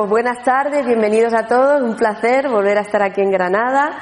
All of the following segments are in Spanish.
Pues buenas tardes, bienvenidos a todos, un placer volver a estar aquí en Granada.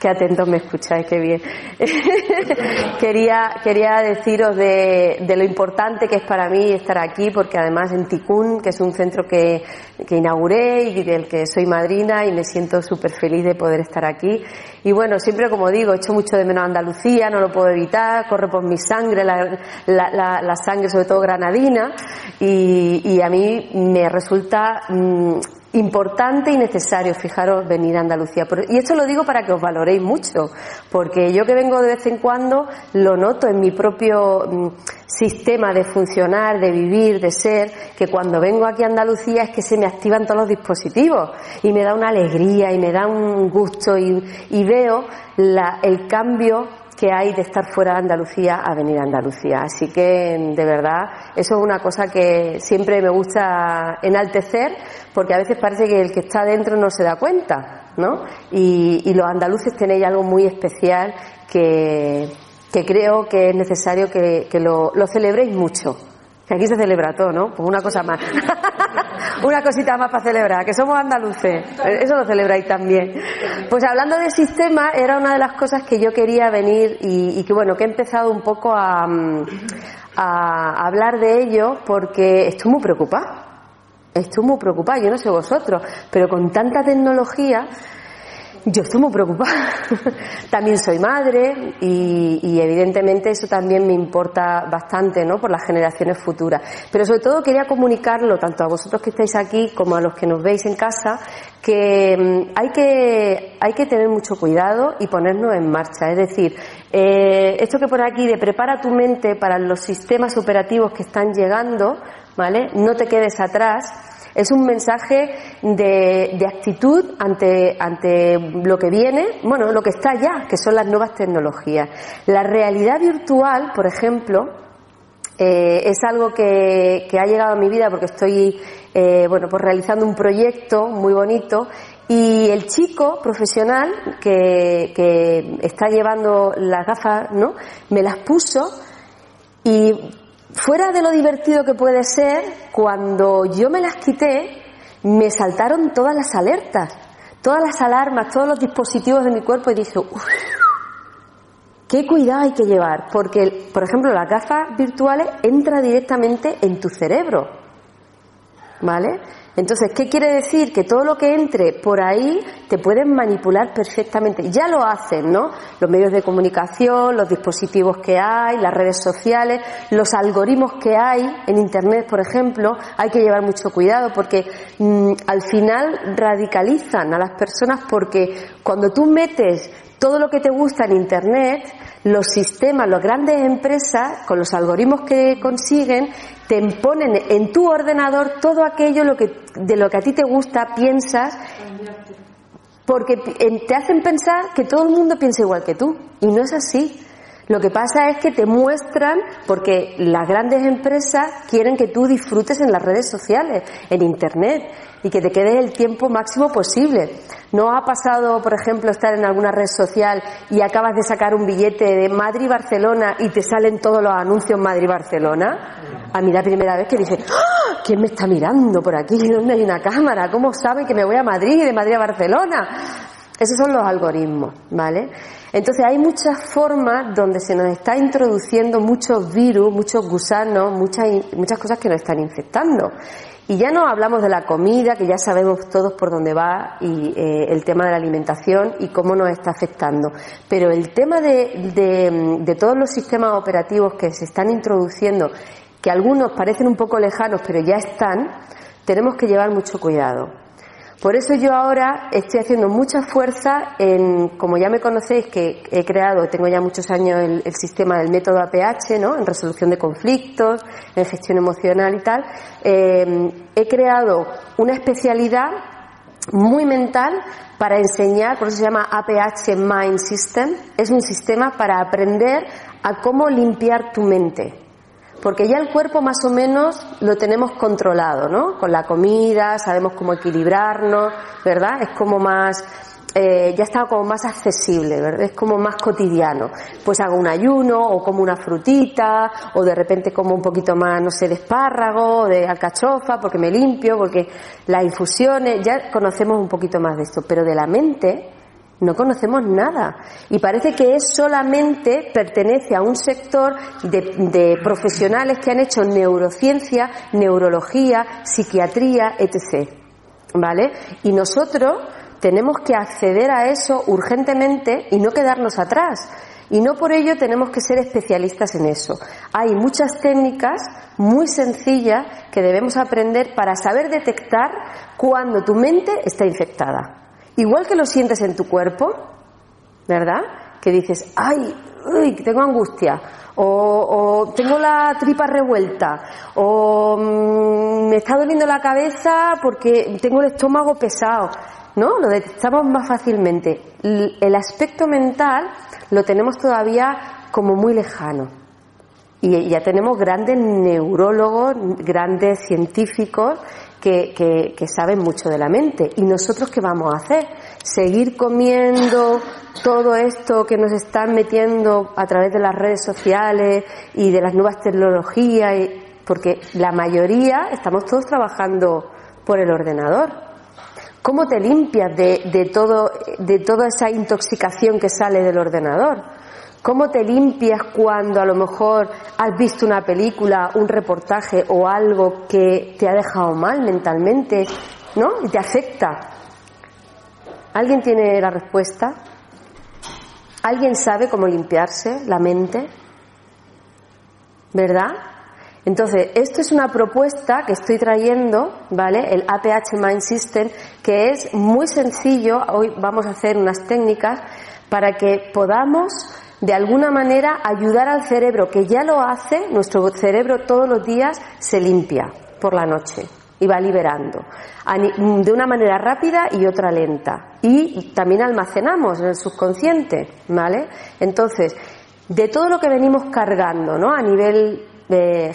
Qué atentos me escucháis, qué bien. quería, quería deciros de, de, lo importante que es para mí estar aquí, porque además en Ticún, que es un centro que, que inauguré y del que soy madrina, y me siento súper feliz de poder estar aquí. Y bueno, siempre como digo, echo mucho de menos Andalucía, no lo puedo evitar, corre por mi sangre, la, la, la sangre sobre todo granadina, y, y, a mí me resulta. Mmm, importante y necesario, fijaros, venir a Andalucía. Y esto lo digo para que os valoréis mucho, porque yo que vengo de vez en cuando lo noto en mi propio mm, sistema de funcionar, de vivir, de ser, que cuando vengo aquí a Andalucía es que se me activan todos los dispositivos y me da una alegría y me da un gusto y, y veo la, el cambio que hay de estar fuera de Andalucía a venir a Andalucía. Así que, de verdad, eso es una cosa que siempre me gusta enaltecer, porque a veces parece que el que está dentro no se da cuenta, ¿no? Y, los andaluces tenéis algo muy especial que, creo que es necesario que, que lo, lo celebréis mucho. Que aquí se celebra todo, ¿no? Pues una cosa más. una cosita más para celebrar, que somos andaluces. Eso lo celebráis también. Pues hablando de sistema, era una de las cosas que yo quería venir y, que bueno, que he empezado un poco a hablar de ello porque estoy muy preocupada. Estoy muy preocupada, yo no sé vosotros, pero con tanta tecnología yo estoy muy preocupada. también soy madre y, y, evidentemente eso también me importa bastante, ¿no? Por las generaciones futuras. Pero sobre todo quería comunicarlo tanto a vosotros que estáis aquí como a los que nos veis en casa que mm, hay que, hay que tener mucho cuidado y ponernos en marcha. Es decir, eh, esto que pone aquí de prepara tu mente para los sistemas operativos que están llegando, ¿vale? No te quedes atrás es un mensaje de, actitud ante, ante lo que viene, bueno, lo que está ya, que son las nuevas tecnologías. La realidad virtual, por ejemplo, eh, es algo que, que, ha llegado a mi vida porque estoy, eh, bueno, pues realizando un proyecto muy bonito y el chico profesional que, que está llevando las gafas, ¿no? Me las puso y Fuera de lo divertido que puede ser, cuando yo me las quité, me saltaron todas las alertas, todas las alarmas, todos los dispositivos de mi cuerpo y dije, uff, qué cuidado hay que llevar, porque, por ejemplo, las gafas virtuales entra directamente en tu cerebro, ¿vale? Entonces, ¿qué quiere decir? Que todo lo que entre por ahí te pueden manipular perfectamente. Ya lo hacen, ¿no? Los medios de comunicación, los dispositivos que hay, las redes sociales, los algoritmos que hay en Internet, por ejemplo, hay que llevar mucho cuidado porque mmm, al final radicalizan a las personas porque cuando tú metes todo lo que te gusta en Internet, los sistemas, las grandes empresas, con los algoritmos que consiguen, te ponen en tu ordenador todo aquello lo que, de lo que a ti te gusta, piensas, porque te hacen pensar que todo el mundo piensa igual que tú. Y no es así. Lo que pasa es que te muestran, porque las grandes empresas quieren que tú disfrutes en las redes sociales, en Internet, y que te quedes el tiempo máximo posible. ¿No ha pasado, por ejemplo, estar en alguna red social y acabas de sacar un billete de Madrid-Barcelona y te salen todos los anuncios Madrid-Barcelona? A mí la primera vez que dije, ¡Ah! ¿quién me está mirando por aquí? ¿Dónde hay una cámara? ¿Cómo sabe que me voy a Madrid y de Madrid a Barcelona? Esos son los algoritmos, ¿vale? Entonces hay muchas formas donde se nos está introduciendo muchos virus, muchos gusanos, muchas, muchas cosas que nos están infectando. Y ya no hablamos de la comida, que ya sabemos todos por dónde va, y eh, el tema de la alimentación y cómo nos está afectando. Pero el tema de, de, de todos los sistemas operativos que se están introduciendo, que algunos parecen un poco lejanos, pero ya están, tenemos que llevar mucho cuidado. Por eso yo ahora estoy haciendo mucha fuerza en, como ya me conocéis, que he creado, tengo ya muchos años el, sistema del método APH, ¿no? En resolución de conflictos, en gestión emocional y tal. Eh, he creado una especialidad muy mental para enseñar, por eso se llama APH Mind System. Es un sistema para aprender a cómo limpiar tu mente porque ya el cuerpo más o menos lo tenemos controlado, ¿no? Con la comida, sabemos cómo equilibrarnos, ¿verdad? Es como más eh, ya está como más accesible, ¿verdad? Es como más cotidiano. Pues hago un ayuno o como una frutita o de repente como un poquito más, no sé, de espárrago, de alcachofa porque me limpio, porque las infusiones, ya conocemos un poquito más de esto, pero de la mente no conocemos nada. Y parece que es solamente pertenece a un sector de, de profesionales que han hecho neurociencia, neurología, psiquiatría, etc. ¿Vale? Y nosotros tenemos que acceder a eso urgentemente y no quedarnos atrás. Y no por ello tenemos que ser especialistas en eso. Hay muchas técnicas muy sencillas que debemos aprender para saber detectar cuando tu mente está infectada. Igual que lo sientes en tu cuerpo, ¿verdad? Que dices, ay, uy, tengo angustia, o, tengo la tripa revuelta, o mm, me está doliendo la cabeza porque tengo el estómago pesado. ¿no? Lo detectamos más fácilmente. El aspecto mental lo tenemos todavía como muy lejano. Y ya tenemos grandes neurólogos, grandes científicos que, que, saben mucho de la mente. ¿Y nosotros qué vamos a hacer? ¿Seguir comiendo todo esto que nos están metiendo a través de las redes sociales y de las nuevas tecnologías? Porque la mayoría estamos todos trabajando por el ordenador. ¿Cómo te limpias de, todo, de toda esa intoxicación que sale del ordenador? ¿Cómo te limpias cuando a lo mejor has visto una película, un reportaje o algo que te ha dejado mal mentalmente, ¿no? Y te afecta. ¿Alguien tiene la respuesta? ¿Alguien sabe cómo limpiarse la mente? ¿Verdad? Entonces, esto es una propuesta que estoy trayendo, ¿vale? El APH Mind System, que es muy sencillo. Hoy vamos a hacer unas técnicas para que podamos, de alguna manera, ayudar al cerebro, que ya lo hace, nuestro cerebro todos los días se limpia por la noche y va liberando de una manera rápida y otra lenta. Y también almacenamos en el subconsciente, ¿vale? Entonces, de todo lo que venimos cargando, ¿no? A nivel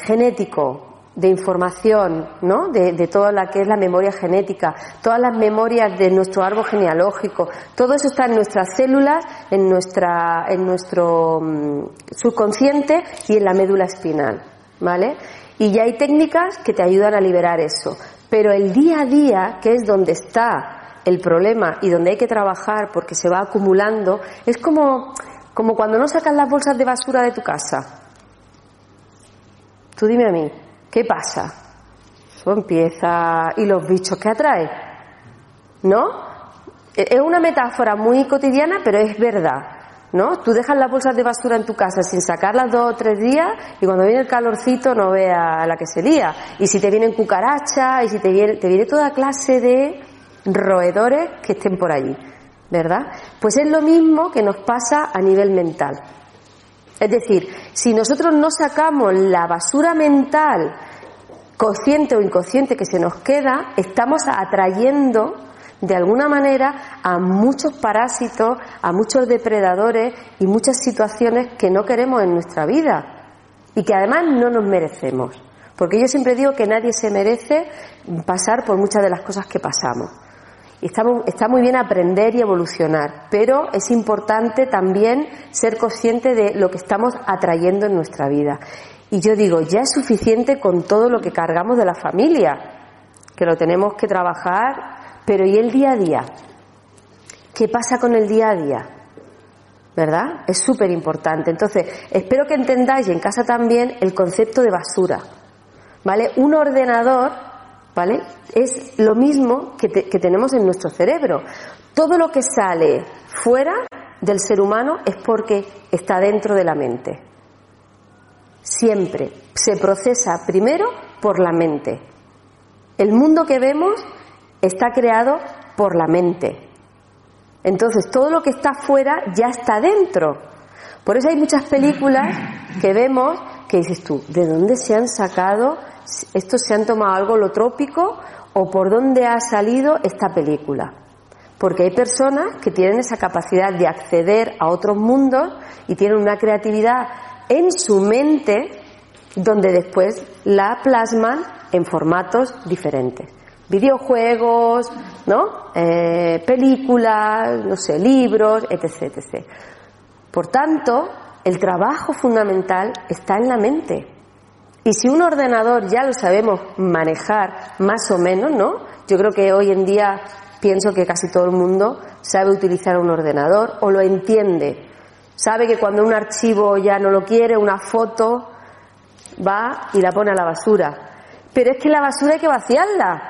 genético, de información, ¿no? De, de, toda la que es la memoria genética, todas las memorias de nuestro árbol genealógico, todo eso está en nuestras células, en nuestra, en nuestro mm, subconsciente y en la médula espinal, ¿vale? Y ya hay técnicas que te ayudan a liberar eso. Pero el día a día, que es donde está el problema y donde hay que trabajar porque se va acumulando, es como, como cuando no sacas las bolsas de basura de tu casa. Tú dime a mí, ¿qué pasa? Eso empieza. ¿Y los bichos que atrae? ¿No? E-, es una metáfora muy cotidiana, pero es verdad. ¿No? Tú dejas las bolsas de basura en tu casa sin sacarlas dos o tres días y cuando viene el calorcito no veas a la que se lía. Y si te vienen cucarachas y si te viene, te viene toda clase de roedores que estén por allí. ¿Verdad? Pues es lo mismo que nos pasa a nivel mental. Es decir, si nosotros no sacamos la basura mental, consciente o inconsciente, que se nos queda, estamos atrayendo de alguna manera a muchos parásitos, a muchos depredadores y muchas situaciones que no queremos en nuestra vida y que además no nos merecemos. Porque yo siempre digo que nadie se merece pasar por muchas de las cosas que pasamos. Está, está muy bien aprender y evolucionar, pero es importante también ser consciente de lo que estamos atrayendo en nuestra vida. Y yo digo, ya es suficiente con todo lo que cargamos de la familia, que lo tenemos que trabajar, pero ¿y el día a día? ¿Qué pasa con el día a día? ¿Verdad? Es súper importante. Entonces, espero que entendáis en casa también el concepto de basura. ¿Vale? Un ordenador ¿vale? Es lo mismo que, que tenemos en nuestro cerebro. Todo lo que sale fuera del ser humano es porque está dentro de la mente. Siempre se procesa primero por la mente. El mundo que vemos está creado por la mente. Entonces, todo lo que está fuera ya está dentro. Por eso hay muchas películas que vemos que dices tú, ¿de dónde se han sacado ¿Estos se han tomado algo lo trópico o por dónde ha salido esta película? Porque hay personas que tienen esa capacidad de acceder a otros mundos y tienen una creatividad en su mente donde después la plasman en formatos diferentes. videojuegos, ¿no? Eh, películas, no sé, libros, etc, etc. Por tanto, el trabajo fundamental está en la mente. Y si un ordenador ya lo sabemos manejar más o menos, ¿no? Yo creo que hoy en día pienso que casi todo el mundo sabe utilizar un ordenador o lo entiende. Sabe que cuando un archivo ya no lo quiere, una foto, va y la pone a la basura. Pero es que la basura hay que vaciarla.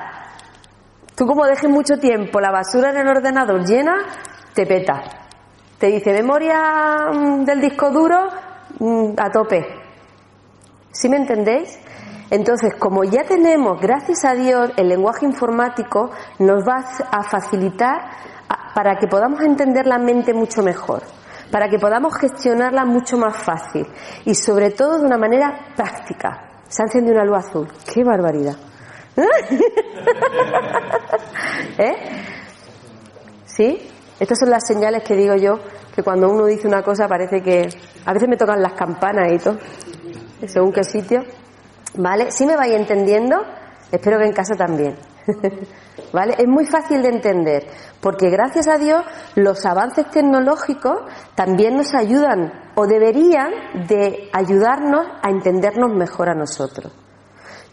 Tú como dejes mucho tiempo la basura en el ordenador llena, te peta. Te dice memoria mm, del disco duro mm, a tope. ¿Sí me entendéis? Entonces, como ya tenemos, gracias a Dios, el lenguaje informático nos va a facilitar para que podamos entender la mente mucho mejor, para que podamos gestionarla mucho más fácil y sobre todo de una manera práctica. Se ha encendido una luz azul. ¡Qué barbaridad! ¿Eh? ¿Sí? Estas son las señales que digo yo, que cuando uno dice una cosa parece que... A veces me tocan las campanas y todo, según qué sitio. ¿Vale? ¿Sí me vais entendiendo? Espero que en casa también. ¿Vale? Es muy fácil de entender, porque gracias a Dios los avances tecnológicos también nos ayudan o deberían de ayudarnos a entendernos mejor a nosotros.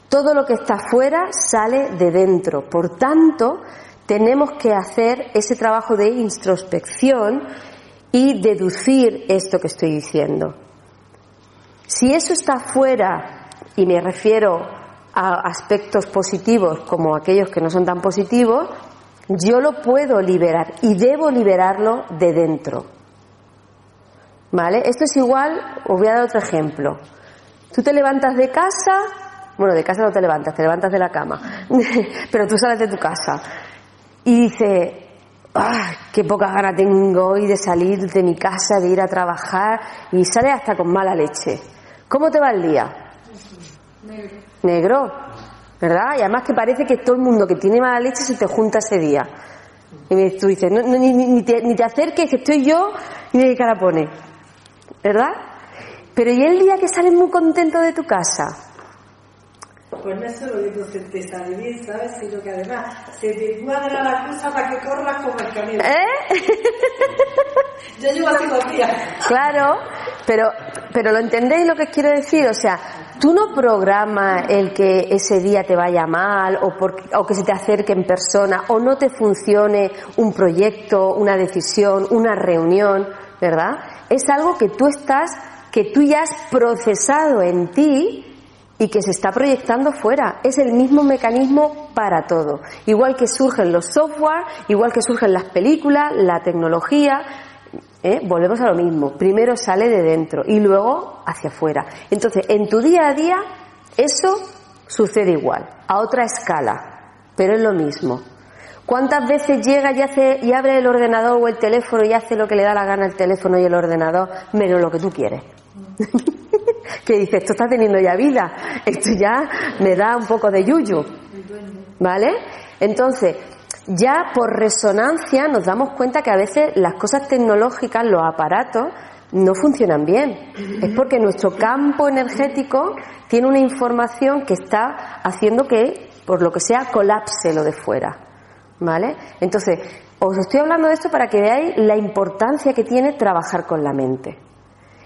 Todo lo que está fuera sale de dentro. Por tanto, tenemos que hacer ese trabajo de introspección y deducir esto que estoy diciendo. Si eso está fuera, y me refiero a aspectos positivos como aquellos que no son tan positivos, yo lo puedo liberar y debo liberarlo de dentro. ¿Vale? Esto es igual, os voy a dar otro ejemplo. Tú te levantas de casa bueno, de casa no te levantas, te levantas de la cama. Pero tú sales de tu casa y dices, ¡ah! ¡Qué poca gana tengo hoy de salir de mi casa, de ir a trabajar! Y sales hasta con mala leche. ¿Cómo te va el día? Negro. Negro, ¿verdad? Y además que parece que todo el mundo que tiene mala leche se te junta ese día. Y tú dices, ni, te, ni, te, acerques, que estoy yo, y de cara pone. ¿Verdad? Pero ¿y el día que sales muy contento de tu casa? Pues no es solo que te sale bien, ¿sabes? Sino que además se te cuadra la cosa para que corras como el camino. ¿Eh? Yo llevo así dos días. Claro, pero, pero lo entendéis lo que quiero decir, o sea, tú no programas el que ese día te vaya mal o, o que se te acerque en persona o no te funcione un proyecto, una decisión, una reunión, ¿verdad? Es algo que tú estás, que tú ya has procesado en ti y que se está proyectando fuera. Es el mismo mecanismo para todo. Igual que surgen los software, igual que surgen las películas, la tecnología, ¿eh? volvemos a lo mismo. Primero sale de dentro y luego hacia afuera. Entonces, en tu día a día, eso sucede igual, a otra escala, pero es lo mismo. ¿Cuántas veces llega y, hace, y abre el ordenador o el teléfono y hace lo que le da la gana el teléfono y el ordenador, menos lo que tú quieres? que dice, esto está teniendo ya vida, esto ya me da un poco de yuyu. ¿Vale? Entonces, ya por resonancia nos damos cuenta que a veces las cosas tecnológicas, los aparatos, no funcionan bien. Es porque nuestro campo energético tiene una información que está haciendo que, por lo que sea, colapse lo de fuera. ¿Vale? Entonces, os estoy hablando de esto para que veáis la importancia que tiene trabajar con la mente.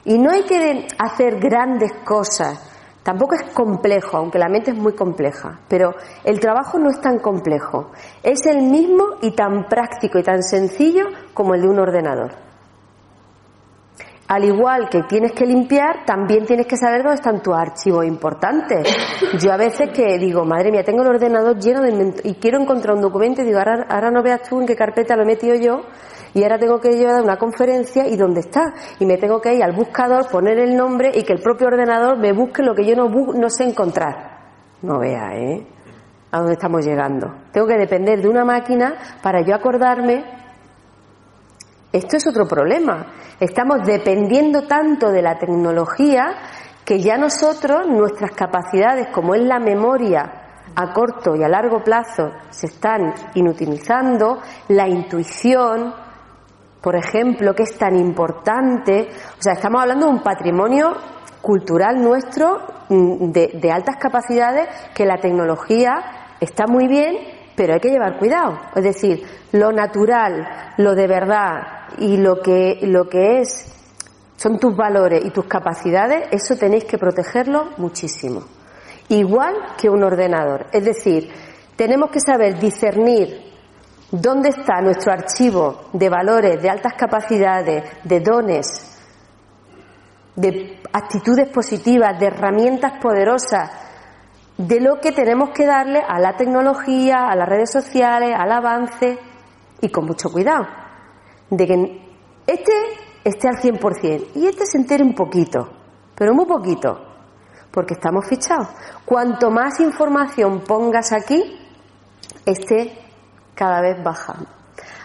Y no hay que hacer grandes cosas. Tampoco es complejo, aunque la mente es muy compleja. Pero el trabajo no es tan complejo. Es el mismo y tan práctico y tan sencillo como el de un ordenador. Al igual que tienes que limpiar, también tienes que saber dónde están tus archivos importantes. Yo a veces que digo, madre mía, tengo el ordenador lleno de... y quiero encontrar un documento y digo, ahora, no veas tú en qué carpeta lo he metido yo y ahora tengo que llevar una conferencia y dónde está. Y me tengo que ir al buscador, poner el nombre y que el propio ordenador me busque lo que yo no, no sé encontrar. No vea, ¿eh? A dónde estamos llegando. Tengo que depender de una máquina para yo acordarme. Esto es otro problema. Estamos dependiendo tanto de la tecnología que ya nosotros, nuestras capacidades, como es la memoria, a corto y a largo plazo se están inutilizando, la intuición, por ejemplo, que es tan importante. O sea, estamos hablando de un patrimonio cultural nuestro mm, de, altas capacidades que la tecnología está muy bien, pero hay que llevar cuidado. Es decir, lo natural, lo de verdad y lo que, lo que es, son tus valores y tus capacidades, eso tenéis que protegerlo muchísimo. Igual que un ordenador. Es decir, tenemos que saber discernir dónde está nuestro archivo de valores, de altas capacidades, de dones, de actitudes positivas, de herramientas poderosas, de lo que tenemos que darle a la tecnología, a las redes sociales, al avance y con mucho cuidado. De que este esté al 100% y este se entere un poquito, pero muy poquito, porque estamos fichados. Cuanto más información pongas aquí, este cada vez baja.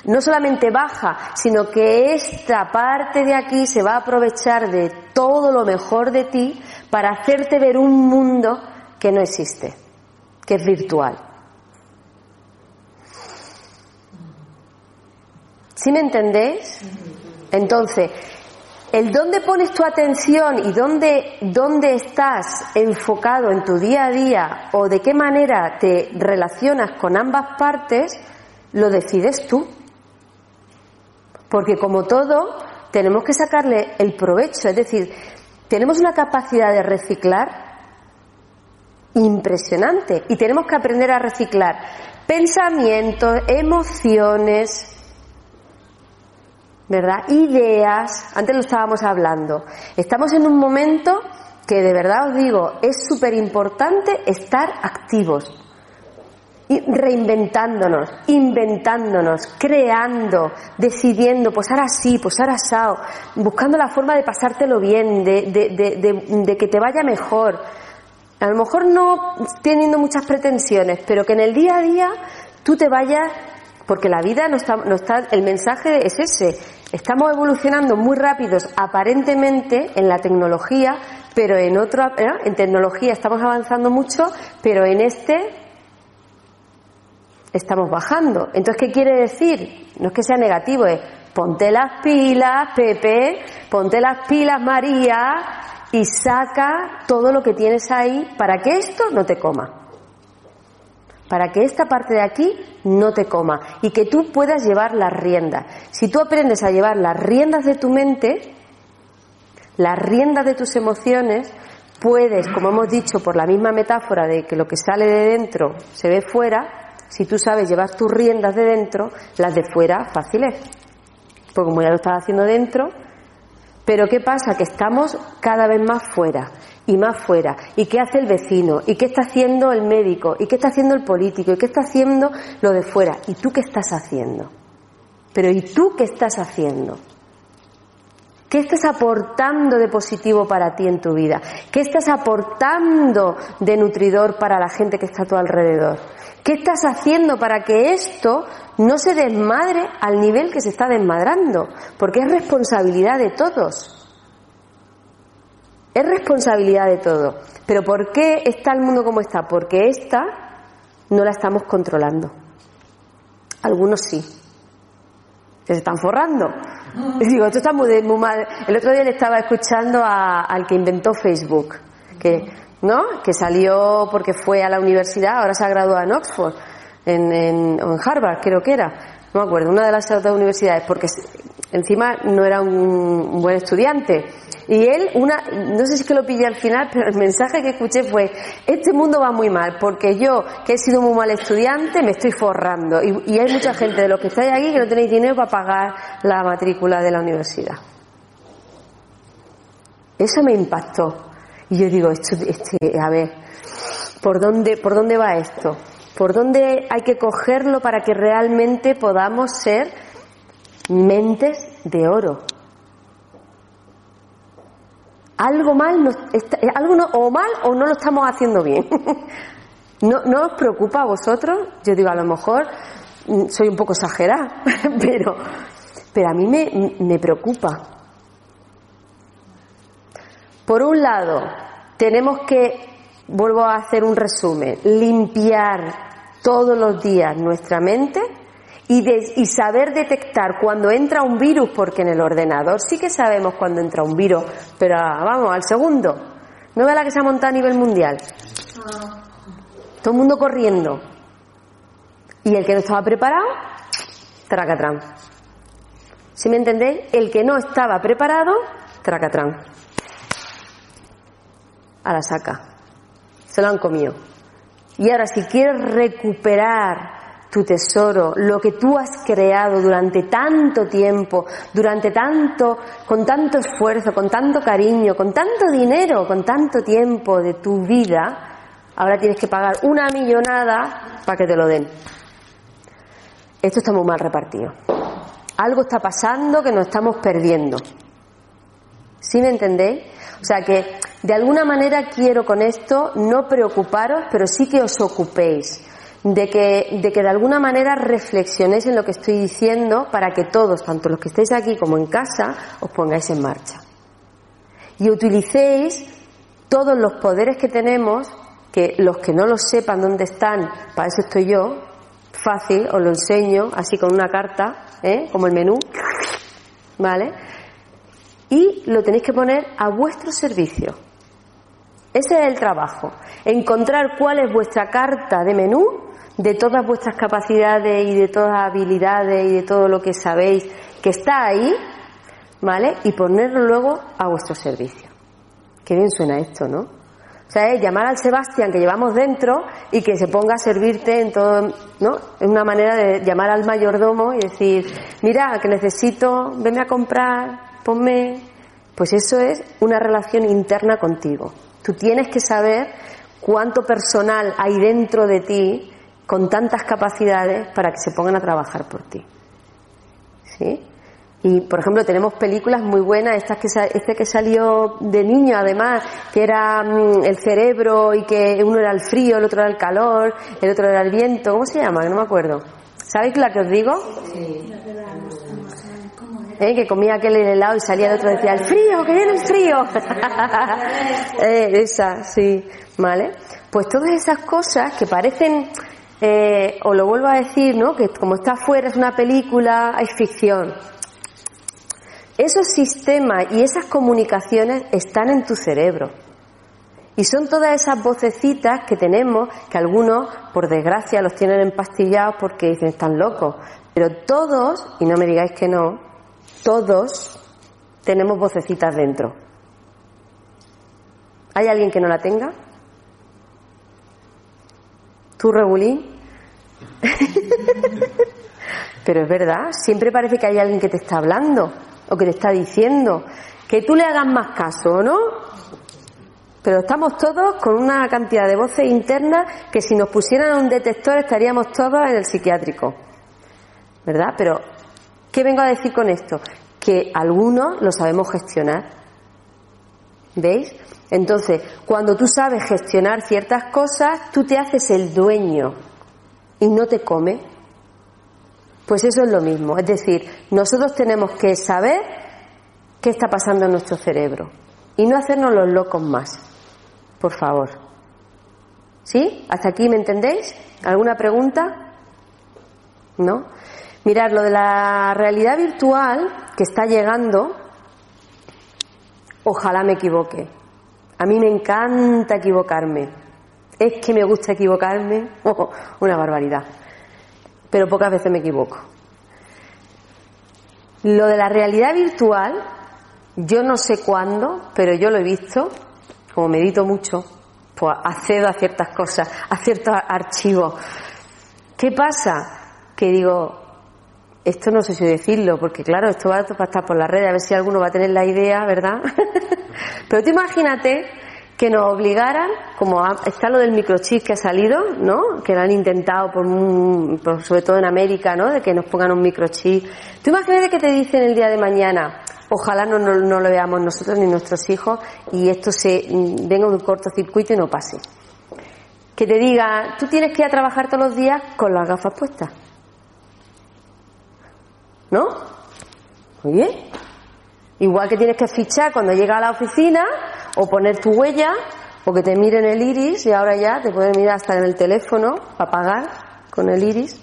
No solamente baja, sino que esta parte de aquí se va a aprovechar de todo lo mejor de ti para hacerte ver un mundo que no existe, que es virtual. ¿Sí me entendéis? Entonces, el dónde pones tu atención y dónde, dónde estás enfocado en tu día a día o de qué manera te relacionas con ambas partes, lo decides tú. Porque como todo, tenemos que sacarle el provecho. Es decir, tenemos una capacidad de reciclar impresionante y tenemos que aprender a reciclar pensamientos, emociones, ¿verdad? Ideas. Antes lo estábamos hablando. Estamos en un momento que de verdad os digo, es súper importante estar activos, reinventándonos, inventándonos, creando, decidiendo, pues ahora sí, pues ahora sao, buscando la forma de pasártelo bien, de, que te vaya mejor. A lo mejor no teniendo muchas pretensiones, pero que en el día a día tú te vayas, porque la vida no está, no está, el mensaje es ese. Estamos evolucionando muy rápidos, aparentemente, en la tecnología, pero en otra, ¿eh? en tecnología estamos avanzando mucho, pero en este estamos bajando. Entonces, ¿qué quiere decir? No es que sea negativo, es ponte las pilas, Pepe, ponte las pilas, María, y saca todo lo que tienes ahí para que esto no te coma. Para que esta parte de aquí no te coma y que tú puedas llevar las riendas. Si tú aprendes a llevar las riendas de tu mente, las riendas de tus emociones, puedes, como hemos dicho por la misma metáfora de que lo que sale de dentro se ve fuera, si tú sabes llevar tus riendas de dentro, las de fuera fáciles. Pues como ya lo estás haciendo dentro, pero ¿qué pasa? Que estamos cada vez más fuera y más fuera. ¿Y qué hace el vecino? ¿Y qué está haciendo el médico? ¿Y qué está haciendo el político? ¿Y qué está haciendo lo de fuera? ¿Y tú qué estás haciendo? Pero ¿y tú qué estás haciendo? ¿Qué estás aportando de positivo para ti en tu vida? ¿Qué estás aportando de nutridor para la gente que está a tu alrededor? ¿Qué estás haciendo para que esto no se desmadre al nivel que se está desmadrando? Porque es responsabilidad de todos. Es responsabilidad de todos. Pero ¿por qué está el mundo como está? Porque esta no la estamos controlando. Algunos sí. Se están forrando. digo, esto está muy, mal. El otro día le estaba escuchando al que inventó Facebook, que ¿no? Que salió porque fue a la universidad, ahora se ha graduado en Oxford, en, en, en Harvard, creo que era, no me acuerdo, una de las otras universidades, porque encima no era un, buen estudiante. Y él, una, no sé si es que lo pillé al final, pero el mensaje que escuché fue, este mundo va muy mal, porque yo, que he sido muy mal estudiante, me estoy forrando. Y, hay mucha gente de los que estáis aquí que no tenéis dinero para pagar la matrícula de la universidad. Eso me impactó. Y yo digo, esto, este, a ver, ¿por dónde, ¿por dónde va esto? ¿Por dónde hay que cogerlo para que realmente podamos ser mentes de oro? Algo mal, algo no, o mal o no lo estamos haciendo bien. ¿No, ¿No os preocupa a vosotros? Yo digo, a lo mejor mm, soy un poco exagerada, pero, pero a mí me, me preocupa. Por un lado, tenemos que, vuelvo a hacer un resumen, limpiar todos los días nuestra mente y, saber detectar cuando entra un virus, porque en el ordenador sí que sabemos cuando entra un virus, pero vamos, al segundo. ¿No ve la que se ha montado a nivel mundial? Todo el mundo corriendo. Y el que no estaba preparado, tracatrán. ¿Sí me entendéis? El que no estaba preparado, tracatrán. A la saca. Se lo han comido. Y ahora si quieres recuperar tu tesoro, lo que tú has creado durante tanto tiempo, durante tanto, con tanto esfuerzo, con tanto cariño, con tanto dinero, con tanto tiempo de tu vida, ahora tienes que pagar una millonada para que te lo den. Esto está muy mal repartido. Algo está pasando que nos estamos perdiendo. ¿Sí me entendéis? O sea que de alguna manera quiero con esto no preocuparos, pero sí que os ocupéis de que, de que de alguna manera reflexionéis en lo que estoy diciendo para que todos, tanto los que estéis aquí como en casa, os pongáis en marcha. Y utilicéis todos los poderes que tenemos, que los que no lo sepan dónde están, para eso estoy yo, fácil, os lo enseño, así con una carta, ¿eh? como el menú, ¿vale? Y lo tenéis que poner a vuestro servicio. Ese es el trabajo. Encontrar cuál es vuestra carta de menú de todas vuestras capacidades y de todas habilidades y de todo lo que sabéis que está ahí, ¿vale? Y ponerlo luego a vuestro servicio. Qué bien suena esto, ¿no? O sea, es llamar al Sebastián que llevamos dentro y que se ponga a servirte en todo, ¿no? Es una manera de llamar al mayordomo y decir, mira, que necesito, venme a comprar, ponme. Pues eso es una relación interna contigo. Tú tienes que saber cuánto personal hay dentro de ti con tantas capacidades para que se pongan a trabajar por ti. ¿Sí? Y, por ejemplo, tenemos películas muy buenas, estas que, este que salió de niño, además, que era mm, el cerebro y que uno era el frío, el otro era el calor, el otro era el viento. ¿Cómo se llama? No me acuerdo. ¿Sabéis la que os digo? Sí. ¿Eh? Que comía aquel helado y salía el otro y decía, el frío, que viene el frío. eh, esa, sí. ¿Vale? Pues todas esas cosas que parecen eh, o lo vuelvo a decir, ¿no? Que como está afuera es una película, hay ficción. Esos sistemas y esas comunicaciones están en tu cerebro. Y son todas esas vocecitas que tenemos, que algunos, por desgracia, los tienen empastillados porque dicen están locos. Pero todos, y no me digáis que no, todos tenemos vocecitas dentro. ¿Hay alguien que no la tenga? ¿Tú, Regulín? Pero es verdad, siempre parece que hay alguien que te está hablando o que te está diciendo que tú le hagas más caso, ¿no? Pero estamos todos con una cantidad de voces internas que si nos pusieran un detector estaríamos todos en el psiquiátrico. ¿Verdad? Pero, ¿qué vengo a decir con esto? Que algunos lo sabemos gestionar. ¿Veis? Entonces, cuando tú sabes gestionar ciertas cosas, tú te haces el dueño y no te come, pues eso es lo mismo. Es decir, nosotros tenemos que saber qué está pasando en nuestro cerebro y no hacernos los locos más. Por favor. ¿Sí? ¿Hasta aquí me entendéis? ¿Alguna pregunta? ¿No? Mirad, lo de la realidad virtual que está llegando, ojalá me equivoque. A mí me encanta equivocarme. Es que me gusta equivocarme, oh, una barbaridad. Pero pocas veces me equivoco. Lo de la realidad virtual, yo no sé cuándo, pero yo lo he visto, como medito mucho, pues accedo a ciertas cosas, a ciertos archivos. ¿Qué pasa? Que digo, esto no sé si decirlo, porque claro, esto va a estar por la red, a ver si alguno va a tener la idea, ¿verdad? pero tú imagínate que nos obligaran, como está lo del microchip que ha salido, ¿no? Que lo han intentado por, sobre todo en América, ¿no? De que nos pongan un microchip. Tú imagínate que te dicen el día de mañana, ojalá no, no, lo veamos nosotros ni nuestros hijos y esto se mm, venga un cortocircuito y no pase. Que te diga, tú tienes que ir a trabajar todos los días con las gafas puestas. ¿No? Oye, igual que tienes que fichar cuando llega a la oficina o poner tu huella o que te miren el iris y ahora ya te pueden mirar hasta en el teléfono para pagar con el iris.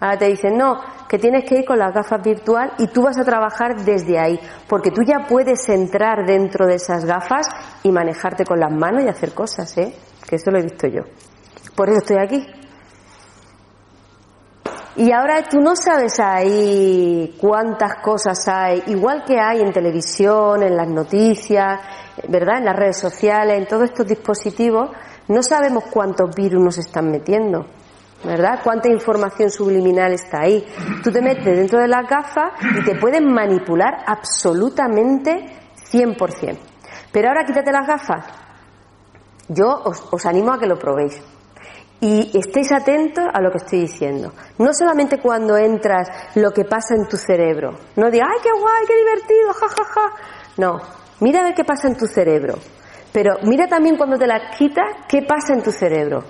Ahora te dicen, no, que tienes que ir con las gafas virtual y tú vas a trabajar desde ahí, porque tú ya puedes entrar dentro de esas gafas y manejarte con las manos y hacer cosas, ¿eh? Que eso lo he visto yo. Por eso estoy aquí. Y ahora tú no sabes ahí cuántas cosas hay, igual que hay en televisión, en las noticias, ¿verdad? En las redes sociales, en todos estos dispositivos, no sabemos cuántos virus nos están metiendo. ¿verdad? Cuánta información subliminal está ahí. Tú te metes dentro de las gafas y te pueden manipular absolutamente 100%. Pero ahora quítate las gafas. Yo os, os animo a que lo probéis. Y estéis atentos a lo que estoy diciendo. No solamente cuando entras lo que pasa en tu cerebro. No digas, ¡ay, qué guay, qué divertido, ja, ja, ja! No, mira a ver qué pasa en tu cerebro. Pero mira también cuando te las quitas, qué pasa en tu cerebro.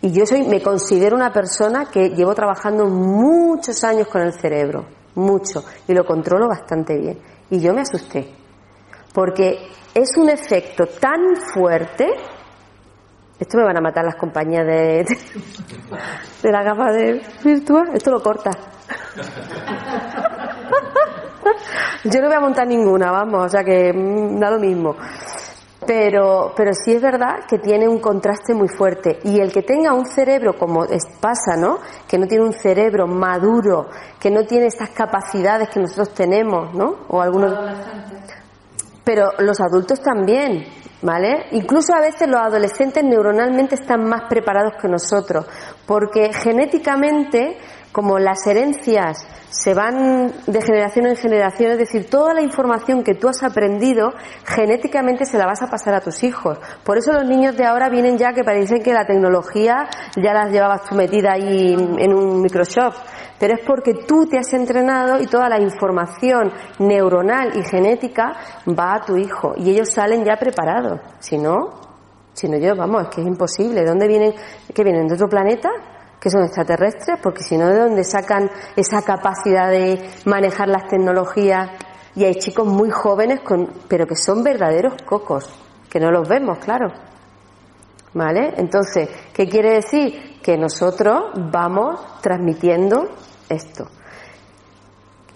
Y yo soy, me considero una persona que llevo trabajando muchos años con el cerebro, mucho, y lo controlo bastante bien. Y yo me asusté, porque es un efecto tan fuerte. Esto me van a matar las compañías de, de, la capa de virtual. Esto lo corta. Yo no voy a montar ninguna, vamos, o sea que mm, da lo mismo. Pero, pero sí es verdad que tiene un contraste muy fuerte. Y el que tenga un cerebro, como pasa, ¿no? Que no tiene un cerebro maduro, que no tiene estas capacidades que nosotros tenemos, ¿no? O algunos. Pero los adultos también, ¿vale? Incluso a veces los adolescentes neuronalmente están más preparados que nosotros, porque genéticamente como las herencias se van de generación en generación, es decir, toda la información que tú has aprendido genéticamente se la vas a pasar a tus hijos. Por eso los niños de ahora vienen ya que parecen que la tecnología ya las llevabas tú metida ahí en un Microsoft. Pero es porque tú te has entrenado y toda la información neuronal y genética va a tu hijo y ellos salen ya preparados. Si no, si no yo, vamos, es que es imposible. ¿De dónde vienen? ¿Que vienen de otro planeta? que son extraterrestres, porque si no, ¿de dónde sacan esa capacidad de manejar las tecnologías? Y hay chicos muy jóvenes, con, pero que son verdaderos cocos, que no los vemos, claro. ¿Vale? Entonces, ¿qué quiere decir? Que nosotros vamos transmitiendo esto.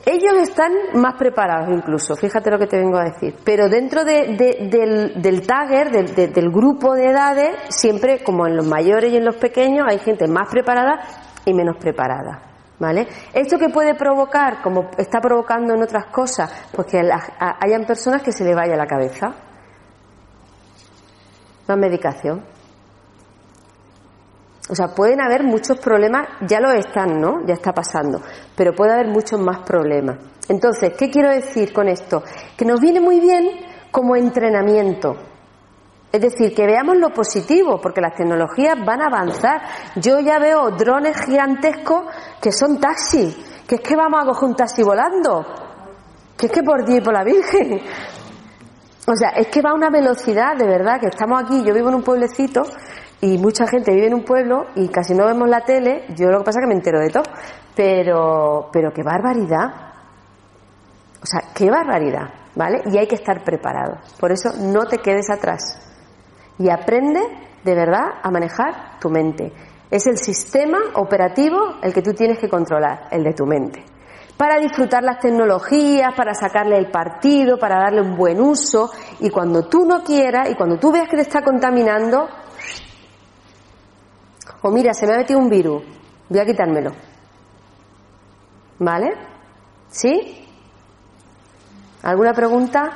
Ellos están más preparados incluso, fíjate lo que te vengo a decir. Pero dentro del, del tagger, del, del grupo de edades, siempre, como en los mayores y en los pequeños, hay gente más preparada y menos preparada. ¿Vale? Esto que puede provocar, como está provocando en otras cosas, pues que hayan personas que se le vaya la cabeza. Más medicación. O sea, pueden haber muchos problemas, ya lo están, ¿no? Ya está pasando, pero puede haber muchos más problemas. Entonces, ¿qué quiero decir con esto? Que nos viene muy bien como entrenamiento. Es decir, que veamos lo positivo, porque las tecnologías van a avanzar. Yo ya veo drones gigantescos que son taxis, que es que vamos a coger un taxi volando, que es que por Dios y por la Virgen. O sea, es que va a una velocidad, de verdad, que estamos aquí, yo vivo en un pueblecito y mucha gente vive en un pueblo y casi no vemos la tele, yo lo que pasa es que me entero de todo, pero, pero qué barbaridad. O sea, qué barbaridad, ¿vale? Y hay que estar preparado. Por eso no te quedes atrás. Y aprende de verdad a manejar tu mente. Es el sistema operativo el que tú tienes que controlar, el de tu mente. Para disfrutar las tecnologías, para sacarle el partido, para darle un buen uso. Y cuando tú no quieras y cuando tú veas que te está contaminando, o mira, se me ha metido un virus, voy a quitármelo. ¿Vale? ¿Sí? ¿Alguna pregunta?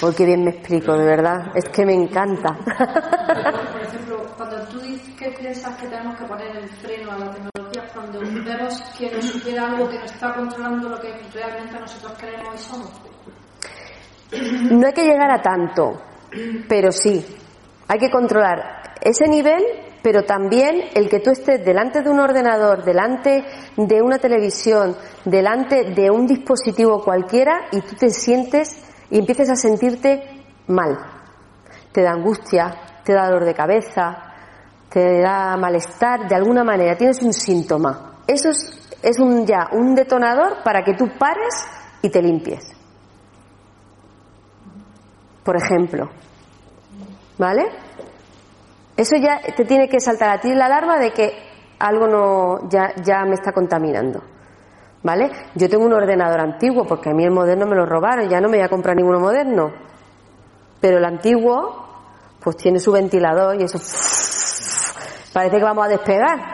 Porque qué bien me explico, de verdad. Es que me encanta. Por ejemplo, cuando tú dices que piensas que tenemos que poner el freno a la tecnología, cuando vemos que nos suceda algo que nos está controlando lo que realmente nosotros queremos y somos. No hay que llegar a tanto, pero sí. Hay que controlar ese nivel pero también el que tú estés delante de un ordenador, delante de una televisión, delante de un dispositivo cualquiera y tú te sientes y empieces a sentirte mal. Te da angustia, te da dolor de cabeza, te da malestar, de alguna manera tienes un síntoma. Eso es, es un, ya un detonador para que tú pares y te limpies. Por ejemplo. ¿Vale? Eso ya te tiene que saltar a ti la alarma de que algo no ya, ya me está contaminando. ¿Vale? Yo tengo un ordenador antiguo porque a mí el moderno me lo robaron, ya no me voy a comprar ninguno moderno. Pero el antiguo, pues tiene su ventilador y eso parece que vamos a despegar.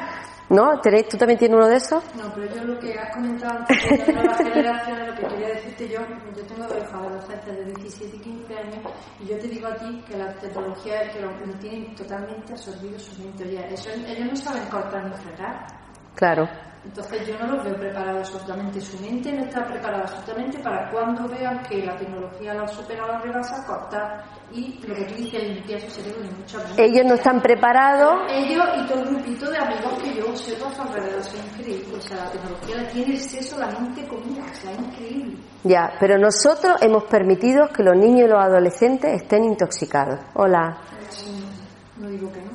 ¿No? ¿Tú también tienes uno de esos? No, pero yo lo que has comentado antes de las nuevas generaciones, lo que quería decirte yo, yo tengo dos hijos adolescentes de 17 y 15 años, y yo te digo a ti que la tecnología es que lo, tienen totalmente absorbido su mente. Oye, eso, ellos no saben cortar ni fregar. Claro. Entonces yo no los veo preparados absolutamente. Su mente no está preparada absolutamente para cuando vean que la tecnología la supera o la rebasa, cortar y lo que tú dices, limpiar su cerebro de muchas maneras. Ellos no están preparados. Ellos y todo el grupito de amigos que yo observo a su alrededor, es increíble. O sea, la tecnología la tiene exceso la mente comida, o sea, es increíble. Ya, pero nosotros hemos permitido que los niños y los adolescentes estén intoxicados. Hola. No digo que no.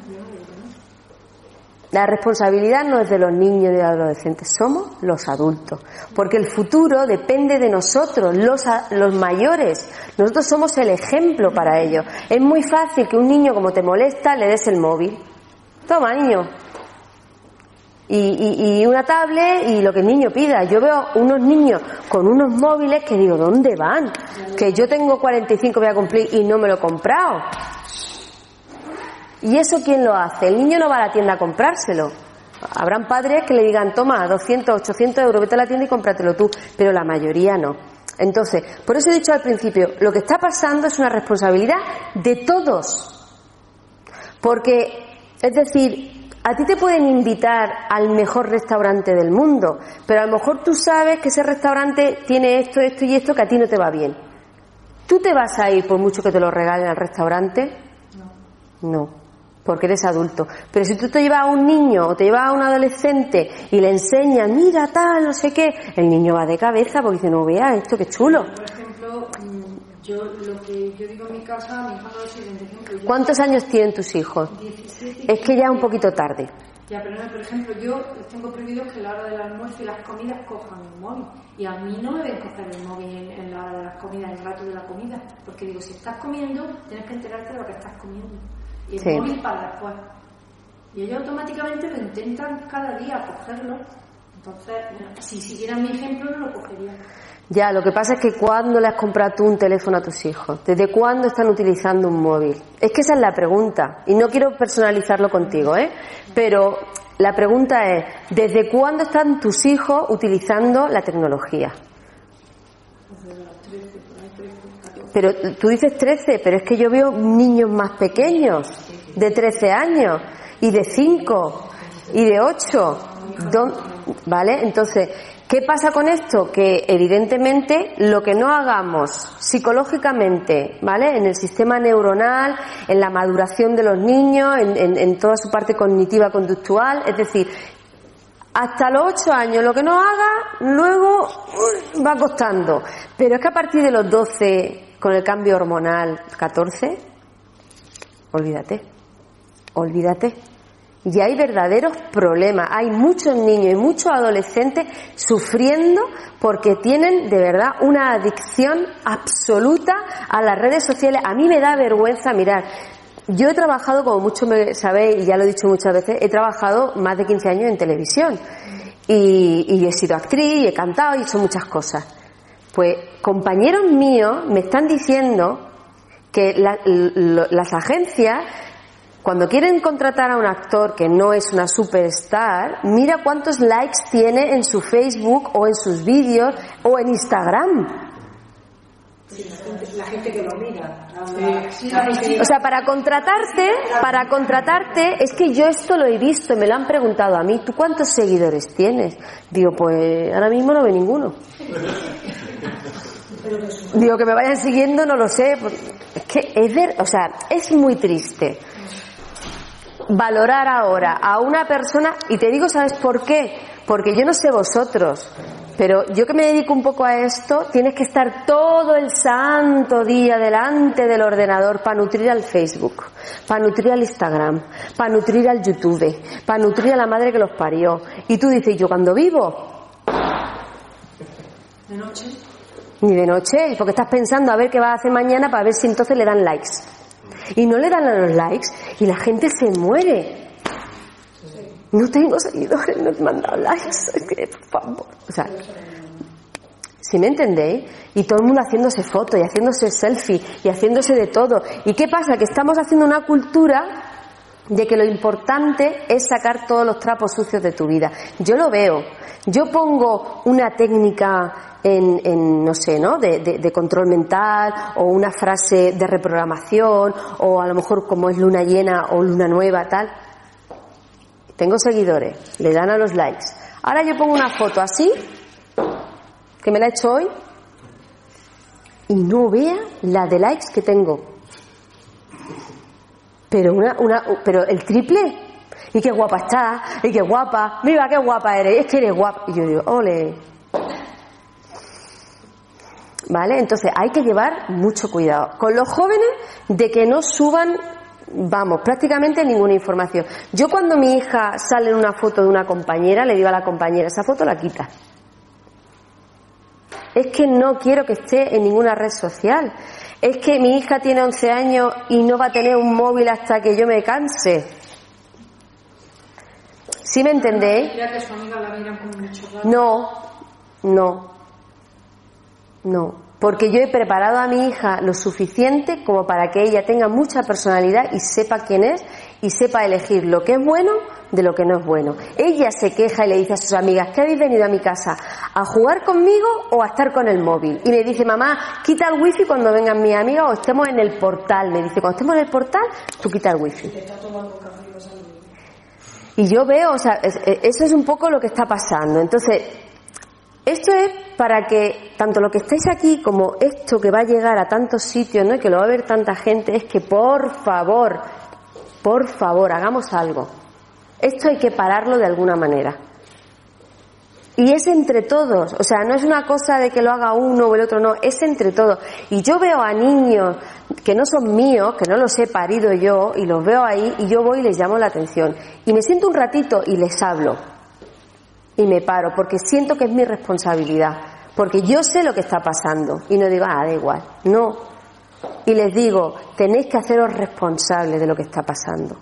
La responsabilidad no es de los niños y de adolescentes, somos los adultos. Porque el futuro depende de nosotros, los, los mayores. Nosotros somos el ejemplo para ellos. Es muy fácil que un niño, como te molesta, le des el móvil. Toma, niño. Y, y, una tablet y lo que el niño pida. Yo veo unos niños con unos móviles que digo, ¿dónde van? Que yo tengo 45 voy a cumplir y no me lo he comprado. ¿Y eso quién lo hace? El niño no va a la tienda a comprárselo. Habrán padres que le digan, toma, 200, 800 euros, vete a la tienda y cómpratelo tú, pero la mayoría no. Entonces, por eso he dicho al principio, lo que está pasando es una responsabilidad de todos. Porque, es decir, a ti te pueden invitar al mejor restaurante del mundo, pero a lo mejor tú sabes que ese restaurante tiene esto, esto y esto que a ti no te va bien. ¿Tú te vas a ir por mucho que te lo regalen al restaurante? No. No porque eres adulto. Pero si tú te llevas a un niño o te llevas a un adolescente y le enseñas, mira tal, no sé qué, el niño va de cabeza porque dice, no vea esto, qué chulo. Por ejemplo, mm, yo lo que yo digo en mi casa, mi hijo no es ¿Cuántos años tienen tus hijos? 17. Es que ya es un poquito tarde. Ya, pero no, por ejemplo, yo tengo prohibido que a la hora del almuerzo y las comidas cojan el móvil. Y a mí no me ven coger el móvil en, la hora de las comidas, en el rato de la comida. Porque digo, si estás comiendo, tienes que enterarte de lo que estás comiendo y el móvil para después. Y ellos automáticamente lo intentan cada día cogerlo. Entonces, si siguieran mi ejemplo, no lo cogerían. Ya, lo que pasa es que cuando le has comprado tú un teléfono a tus hijos, ¿desde cuándo están utilizando un móvil? Es que esa es la pregunta, y no quiero personalizarlo contigo, ¿eh? Pero la pregunta es, ¿desde cuándo están tus hijos utilizando la tecnología? Pero tú dices 13, pero es que yo veo niños más pequeños, de 13 años, y de 5, y de 8. ¿Vale? Entonces, ¿qué pasa con esto? Que evidentemente lo que no hagamos psicológicamente, ¿vale? En el sistema neuronal, en la maduración de los niños, en, en toda su parte cognitiva conductual, es decir, hasta los 8 años lo que no haga, luego va costando. Pero es que a partir de los 12, con el cambio hormonal 14, olvídate, olvídate. Y hay verdaderos problemas. Hay muchos niños y muchos adolescentes sufriendo porque tienen de verdad una adicción absoluta a las redes sociales. A mí me da vergüenza mirar. Yo he trabajado, como muchos me sabéis, y ya lo he dicho muchas veces, he trabajado más de 15 años en televisión. Y, y he sido actriz, y he cantado, y he hecho muchas cosas. Pues compañeros míos me están diciendo que las agencias, cuando quieren contratar a un actor que no es una superstar, mira cuántos likes tiene en su Facebook o en sus vídeos o en Instagram. La gente que lo mira. O sea, para contratarte, para contratarte, es que yo esto lo he visto, me lo han preguntado a mí, ¿tú cuántos seguidores tienes? Digo, pues ahora mismo no ve ninguno. Digo, que me vayan siguiendo, no lo sé. Es que es, o sea, es muy triste valorar ahora a una persona, y te digo, ¿sabes por qué? Porque yo no sé vosotros, pero yo que me dedico un poco a esto, tienes que estar todo el santo día delante del ordenador para nutrir al Facebook, para nutrir al Instagram, para nutrir al YouTube, para nutrir a la madre que los parió. Y tú dices, ¿yo cuando vivo? De noche. Ni de noche, porque estás pensando a ver qué va a hacer mañana para ver si entonces le dan likes. Y no le dan a los likes y la gente se muere. No tengo seguidores, no he mandado likes. por favor. O sea, si me entendéis? Y todo el mundo haciéndose fotos y haciéndose selfie y haciéndose de todo. ¿Y qué pasa? Que estamos haciendo una cultura de que lo importante es sacar todos los trapos sucios de tu vida. Yo lo veo. Yo pongo una técnica en, no sé, ¿no? De, de, control mental o una frase de reprogramación o a lo mejor como es luna llena o luna nueva, tal. Tengo seguidores, le dan a los likes. Ahora yo pongo una foto así, que me la he hecho hoy, y no vea la de likes que tengo pero una, una, pero el triple. Y qué guapa está, y qué guapa, mira qué guapa eres, es que eres guapa. Y yo digo, ole. ¿Vale? Entonces hay que llevar mucho cuidado con los jóvenes de que no suban, vamos, prácticamente ninguna información. Yo cuando mi hija sale en una foto de una compañera, le digo a la compañera, esa foto la quita. Es que no quiero que esté en ninguna red social es que mi hija tiene 11 años y no va a tener un móvil hasta que yo me canse. ¿Sí me entendéis? No, no, no. Porque yo he preparado a mi hija lo suficiente como para que ella tenga mucha personalidad y sepa quién es y sepa elegir lo que es bueno de lo que no es bueno. Ella se queja y le dice a sus amigas, ¿qué habéis venido a mi casa? ¿A jugar conmigo o a estar con el móvil? Y me dice, mamá, quita el wifi cuando vengan mis amigas o estemos en el portal. Me dice, cuando estemos en el portal, tú quita el wifi. Y yo veo, o sea, eso es un poco lo que está pasando. Entonces, esto es para que tanto lo que estáis aquí como esto que va a llegar a tantos sitios, ¿no? Y que lo va a ver tanta gente, es que por favor, por favor, hagamos algo. Esto hay que pararlo de alguna manera. Y es entre todos, o sea, no es una cosa de que lo haga uno o el otro, no, es entre todos. Y yo veo a niños que no son míos, que no los he parido yo, y los veo ahí, y yo voy y les llamo la atención. Y me siento un ratito y les hablo. Y me paro, porque siento que es mi responsabilidad. Porque yo sé lo que está pasando. Y no digo, ah, da igual. No. Y les digo, tenéis que haceros responsables de lo que está pasando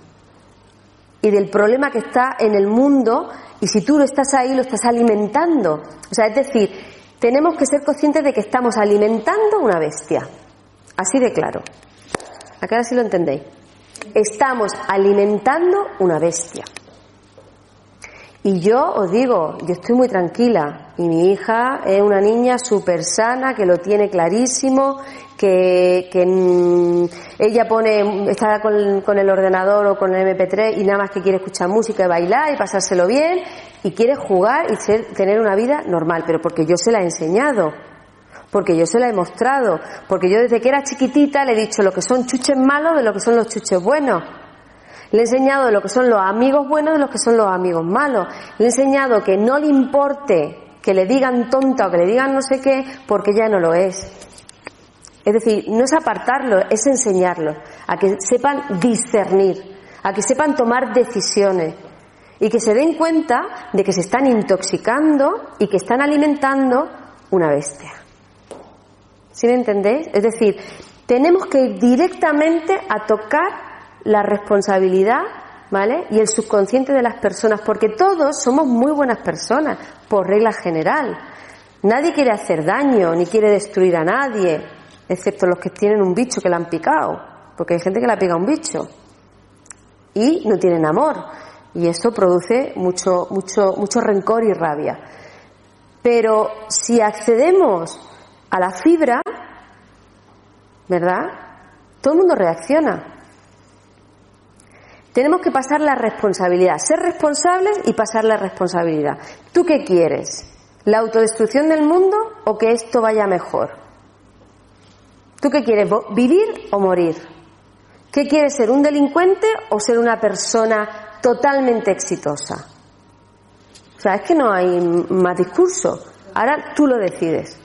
y del problema que está en el mundo y si tú lo estás ahí, lo estás alimentando. O sea, es decir, tenemos que ser conscientes de que estamos alimentando una bestia. Así de claro. Acá ahora sí lo entendéis. Estamos alimentando una bestia. Y yo os digo, yo estoy muy tranquila y mi hija es una niña súper sana que lo tiene clarísimo que, mm, ella pone, está con, el ordenador o con el MP3 y nada más que quiere escuchar música y bailar y pasárselo bien y quiere jugar y tener una vida normal, pero porque yo se la he enseñado, porque yo se la he mostrado, porque yo desde que era chiquitita le he dicho lo que son chuches malos de lo que son los chuches buenos. Le he enseñado lo que son los amigos buenos de lo que son los amigos malos. Le he enseñado que no le importe que le digan tonta o que le digan no sé qué, porque ya no lo es. Es decir, no es apartarlo, es enseñarlo, a que sepan discernir, a que sepan tomar decisiones y que se den cuenta de que se están intoxicando y que están alimentando una bestia. ¿Sí me entendéis? Es decir, tenemos que ir directamente a tocar la responsabilidad, ¿vale? Y el subconsciente de las personas, porque todos somos muy buenas personas, por regla general. Nadie quiere hacer daño, ni quiere destruir a nadie excepto los que tienen un bicho que le han picado, porque hay gente que le ha un bicho y no tienen amor y eso produce mucho mucho mucho rencor y rabia. Pero si accedemos a la fibra, ¿verdad? Todo el mundo reacciona. Tenemos que pasar la responsabilidad, ser responsables y pasar la responsabilidad. ¿Tú qué quieres? ¿La autodestrucción del mundo o que esto vaya mejor? ¿Tú qué quieres? ¿Vivir o morir? ¿Qué quieres ser? ¿Un delincuente o ser una persona totalmente exitosa? O sea, es que no hay más discurso. Ahora tú lo decides.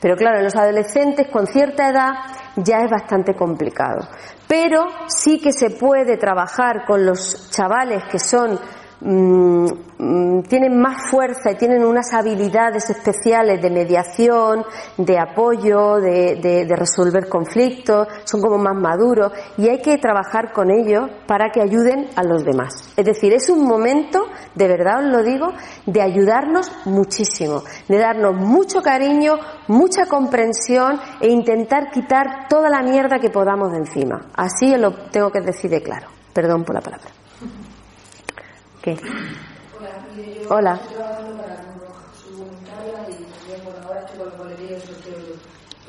Pero claro, en los adolescentes con cierta edad ya es bastante complicado. Pero sí que se puede trabajar con los chavales que son Mm, mm, tienen más fuerza y tienen unas habilidades especiales de mediación, de apoyo, de, resolver conflictos, son como más maduros y hay que trabajar con ellos para que ayuden a los demás. Es decir, es un momento, de verdad os lo digo, de ayudarnos muchísimo, de darnos mucho cariño, mucha comprensión e intentar quitar toda la mierda que podamos de encima. Así lo tengo que decir de claro. Perdón por la palabra. Hola.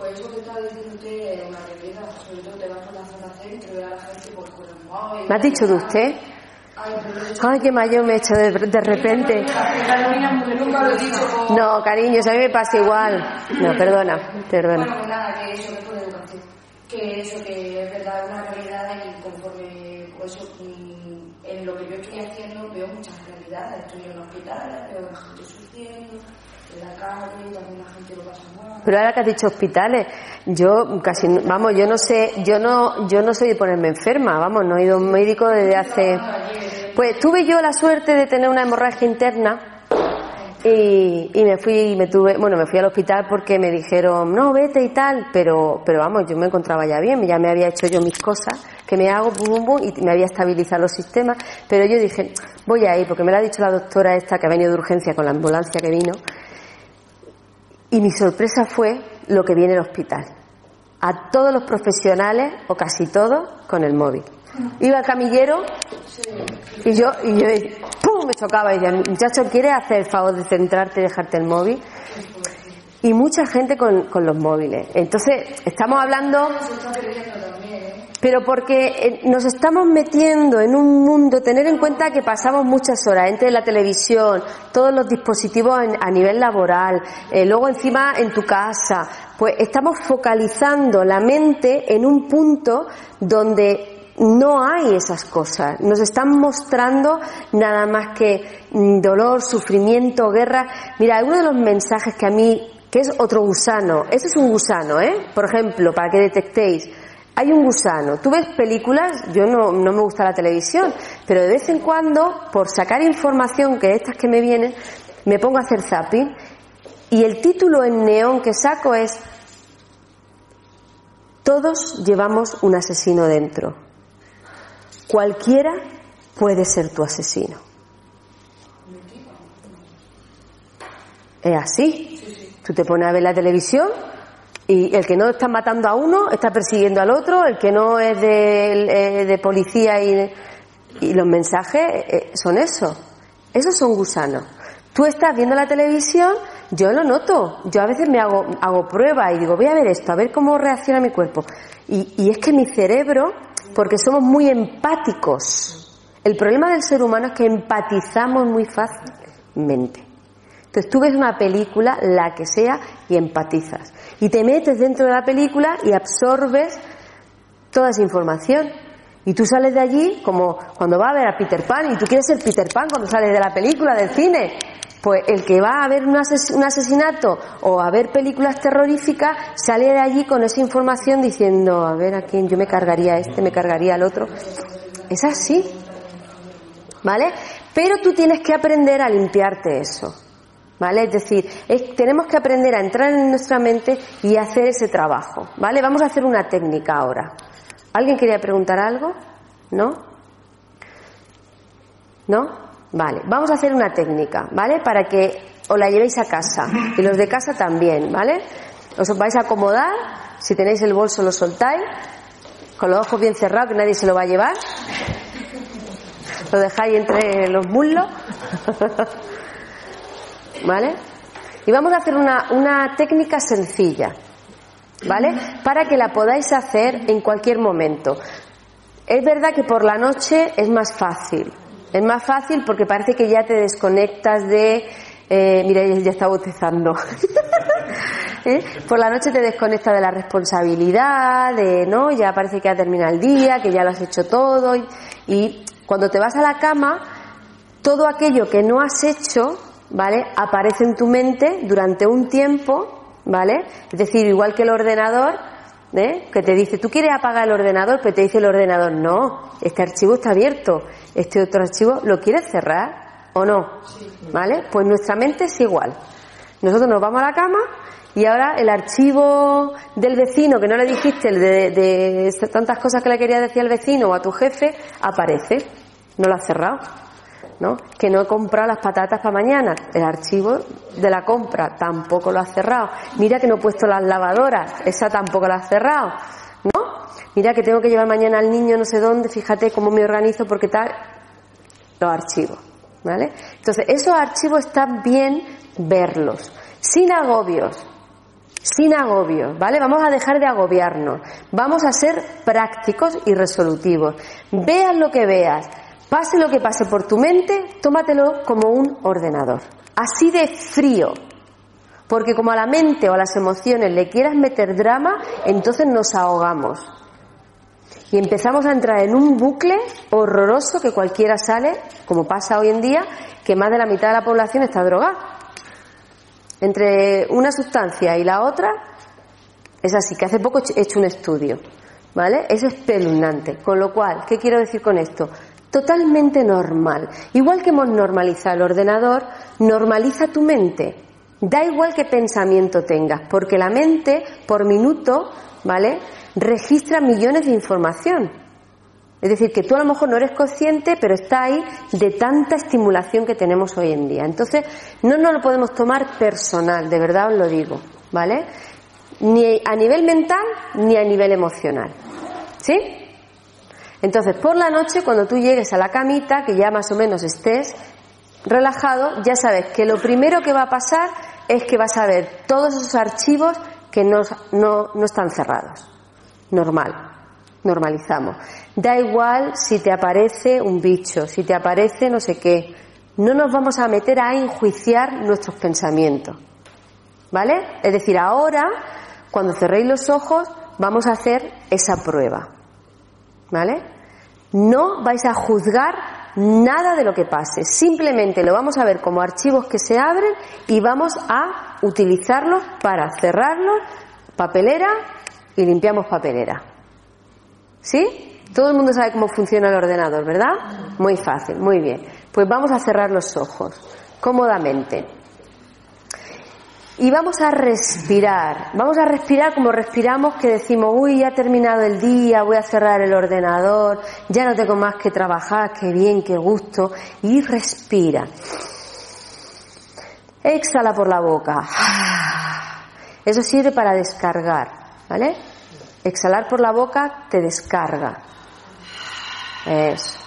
Eso que está diciendo usted es una realidad, sobre todo te vas a la zona centro y a la gente por con el móvil. ¿Me ha dicho de usted? Ay, qué mayo me he hecho de, repente. No, cariños, a mí me pasa igual. No, perdona, perdona. pues. Que eso, que es verdad, una realidad y conforme, pues eso, en lo que yo estoy haciendo veo muchas realidades. Estoy en hospitales, veo a la gente sufriendo, en la calle, también la gente lo pasa mal. Pero ahora que has dicho hospitales, yo casi, vamos, yo no sé, yo no, yo no soy de ponerme enferma, vamos, no he ido a un médico desde hace, pues tuve yo la suerte de tener una hemorragia interna y, y me fui, y me tuve, bueno, me fui al hospital porque me dijeron, no, vete y tal, pero, pero vamos, yo me encontraba ya bien, ya me había hecho yo mis cosas, que me hago, bum, bum, y me había estabilizado los sistemas, pero yo dije, voy a ir, porque me lo ha dicho la doctora esta que ha venido de urgencia con la ambulancia que vino, y mi sorpresa fue lo que viene el hospital. A todos los profesionales, o casi todos, con el móvil. Iba el camillero y yo, y yo ¡pum! me chocaba y decía, muchacho, ¿quieres hacer el favor de centrarte y dejarte el móvil? Y mucha gente con, con los móviles. Entonces, estamos hablando pero porque eh, nos estamos metiendo en un mundo, tener en cuenta que pasamos muchas horas entre la televisión, todos los dispositivos a nivel laboral, eh, luego encima en tu casa, pues estamos focalizando la mente en un punto donde no hay esas cosas. Nos están mostrando nada más que mm, dolor, sufrimiento, guerra. Mira, uno de los mensajes que a mí, que es otro gusano, ese es un gusano, ¿eh? Por ejemplo, para que detectéis. Hay un gusano. Tú ves películas, yo no, no me gusta la televisión, pero de vez en cuando, por sacar información que estas que me vienen, me pongo a hacer zapping y el título en neón que saco es Todos llevamos un asesino dentro. Cualquiera puede ser tu asesino. Es así. Tú te pones a ver la televisión y el que no está matando a uno está persiguiendo al otro, el que no es de, eh, policía y, los mensajes eh, son eso. Esos son gusanos. Tú estás viendo la televisión, yo lo noto. Yo a veces me hago, hago pruebas y digo, voy a ver esto, a ver cómo reacciona mi cuerpo. Y es que mi cerebro, porque somos muy empáticos, el problema del ser humano es que empatizamos muy fácilmente. Entonces tú ves una película, la que sea, y empatizas. Y te metes dentro de la película y absorbes toda esa información. Y tú sales de allí como cuando va a ver a Peter Pan y tú quieres ser Peter Pan cuando sales de la película, del cine. Pues el que va a ver un, ases- un asesinato o a ver películas terroríficas sale de allí con esa información diciendo, a ver a quién yo me cargaría a este, me cargaría al otro. Es así. ¿Vale? Pero tú tienes que aprender a limpiarte eso. ¿Vale? Es decir, es- tenemos que aprender a entrar en nuestra mente y hacer ese trabajo. ¿Vale? Vamos a hacer una técnica ahora. ¿Alguien quería preguntar algo? ¿No? ¿No? Vale, vamos a hacer una técnica, ¿vale? Para que os la llevéis a casa y los de casa también, ¿vale? Os vais a acomodar, si tenéis el bolso lo soltáis, con los ojos bien cerrados que nadie se lo va a llevar. Lo dejáis entre los muslos. ¿Vale? Y vamos a hacer una, una técnica sencilla, ¿vale? Para que la podáis hacer en cualquier momento. Es verdad que por la noche es más fácil. Es más fácil porque parece que ya te desconectas de... eh, mira, ya está botezando. ¿Eh? Por la noche te desconectas de la responsabilidad, de, ¿no? Ya parece que ha terminado el día, que ya lo has hecho todo. Y cuando te vas a la cama, todo aquello que no has hecho, ¿vale? Aparece en tu mente durante un tiempo, ¿vale? Es decir, igual que el ordenador, ¿eh? que te dice, tú quieres apagar el ordenador, pero te dice el ordenador, no, este archivo está abierto, este otro archivo, ¿lo quieres cerrar o no? ¿Vale? Pues nuestra mente es igual. Nosotros nos vamos a la cama y ahora el archivo del vecino que no le dijiste, el de, de tantas cosas que le quería decir al vecino o a tu jefe, aparece. No lo has cerrado. ¿No? Que no he comprado las patatas para mañana. El archivo de la compra tampoco lo has cerrado. Mira que no he puesto las lavadoras, esa tampoco la has cerrado. ¿No? mira que tengo que llevar mañana al niño no sé dónde, fíjate cómo me organizo porque tal, los archivos, ¿vale? Entonces, esos archivos están bien verlos, sin agobios, sin agobios, ¿vale? Vamos a dejar de agobiarnos, vamos a ser prácticos y resolutivos. Veas lo que veas, pase lo que pase por tu mente, tómatelo como un ordenador. Así de frío, porque como a la mente o a las emociones le quieras meter drama, entonces nos ahogamos. Y empezamos a entrar en un bucle horroroso que cualquiera sale, como pasa hoy en día, que más de la mitad de la población está drogada. Entre una sustancia y la otra, es así, que hace poco he hecho un estudio, ¿vale? Es espeluznante. Con lo cual, ¿qué quiero decir con esto? Totalmente normal. Igual que hemos normalizado el ordenador, normaliza tu mente. Da igual qué pensamiento tengas, porque la mente, por minuto, ¿vale? Registra millones de información. Es decir, que tú a lo mejor no eres consciente, pero está ahí de tanta estimulación que tenemos hoy en día. Entonces, no nos lo podemos tomar personal, de verdad os lo digo, ¿vale? Ni a nivel mental ni a nivel emocional. ¿Sí? Entonces, por la noche, cuando tú llegues a la camita, que ya más o menos estés relajado, ya sabes que lo primero que va a pasar es que vas a ver todos esos archivos que no, no, están cerrados. Normal, normalizamos. Da igual si te aparece un bicho, si te aparece no sé qué. No nos vamos a meter a enjuiciar nuestros pensamientos. ¿Vale? Es decir, ahora, cuando cerréis los ojos, vamos a hacer esa prueba. ¿Vale? No vais a juzgar nada de lo que pase. Simplemente lo vamos a ver como archivos que se abren y vamos a utilizarlos para cerrarlos, papelera y limpiamos papelera. ¿Sí? Todo el mundo sabe cómo funciona el ordenador, ¿verdad? Muy fácil, muy bien. Pues vamos a cerrar los ojos, cómodamente. Y vamos a respirar, vamos a respirar como respiramos que decimos, uy, ya ha terminado el día, voy a cerrar el ordenador, ya no tengo más que trabajar, qué bien, qué gusto. Y respira. Exhala por la boca. Eso sirve para descargar, ¿vale? Exhalar por la boca te descarga. Eso.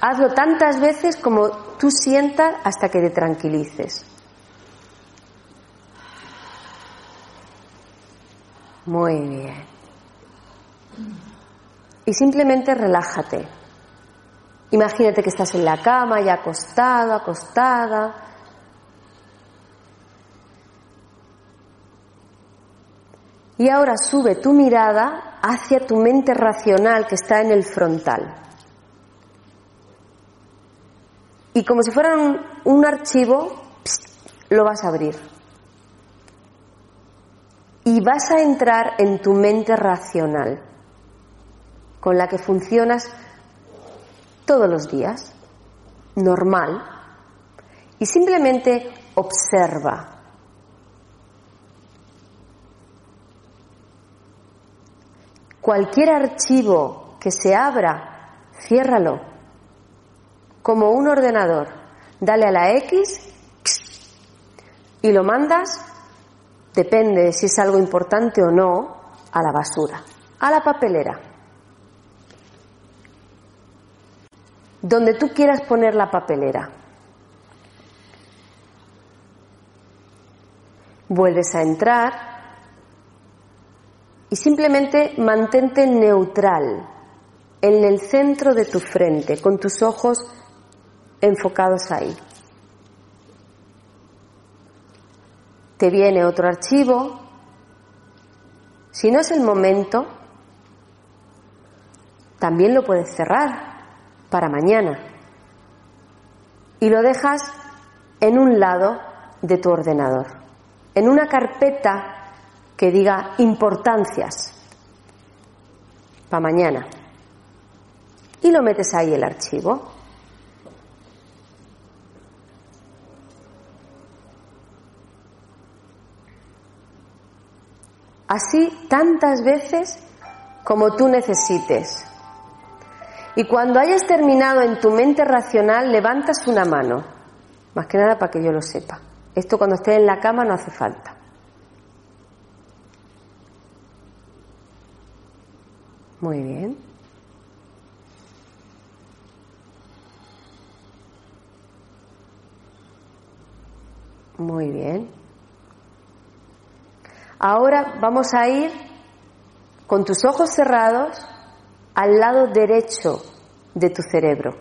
Hazlo tantas veces como tú sientas hasta que te tranquilices. Muy bien. Y simplemente relájate. Imagínate que estás en la cama, ya acostado, acostada. Y ahora sube tu mirada hacia tu mente racional que está en el frontal. Y como si fuera un, archivo, lo vas a abrir y vas a entrar en tu mente racional, con la que funcionas todos los días, normal, y simplemente observa. Cualquier archivo que se abra, ciérralo, como un ordenador. Dale a la X y lo mandas depende si es algo importante o no, a la basura, a la papelera. Donde tú quieras poner la papelera. Vuelves a entrar y simplemente mantente neutral en el centro de tu frente, con tus ojos enfocados ahí. Te viene otro archivo. Si no es el momento, también lo puedes cerrar para mañana y lo dejas en un lado de tu ordenador, en una carpeta que diga importancias para mañana y lo metes ahí el archivo. Así tantas veces como tú necesites. Y cuando hayas terminado en tu mente racional, levantas una mano. Más que nada para que yo lo sepa. Esto cuando estés en la cama no hace falta. Muy bien. Muy bien. Ahora vamos a ir con tus ojos cerrados al lado derecho de tu cerebro.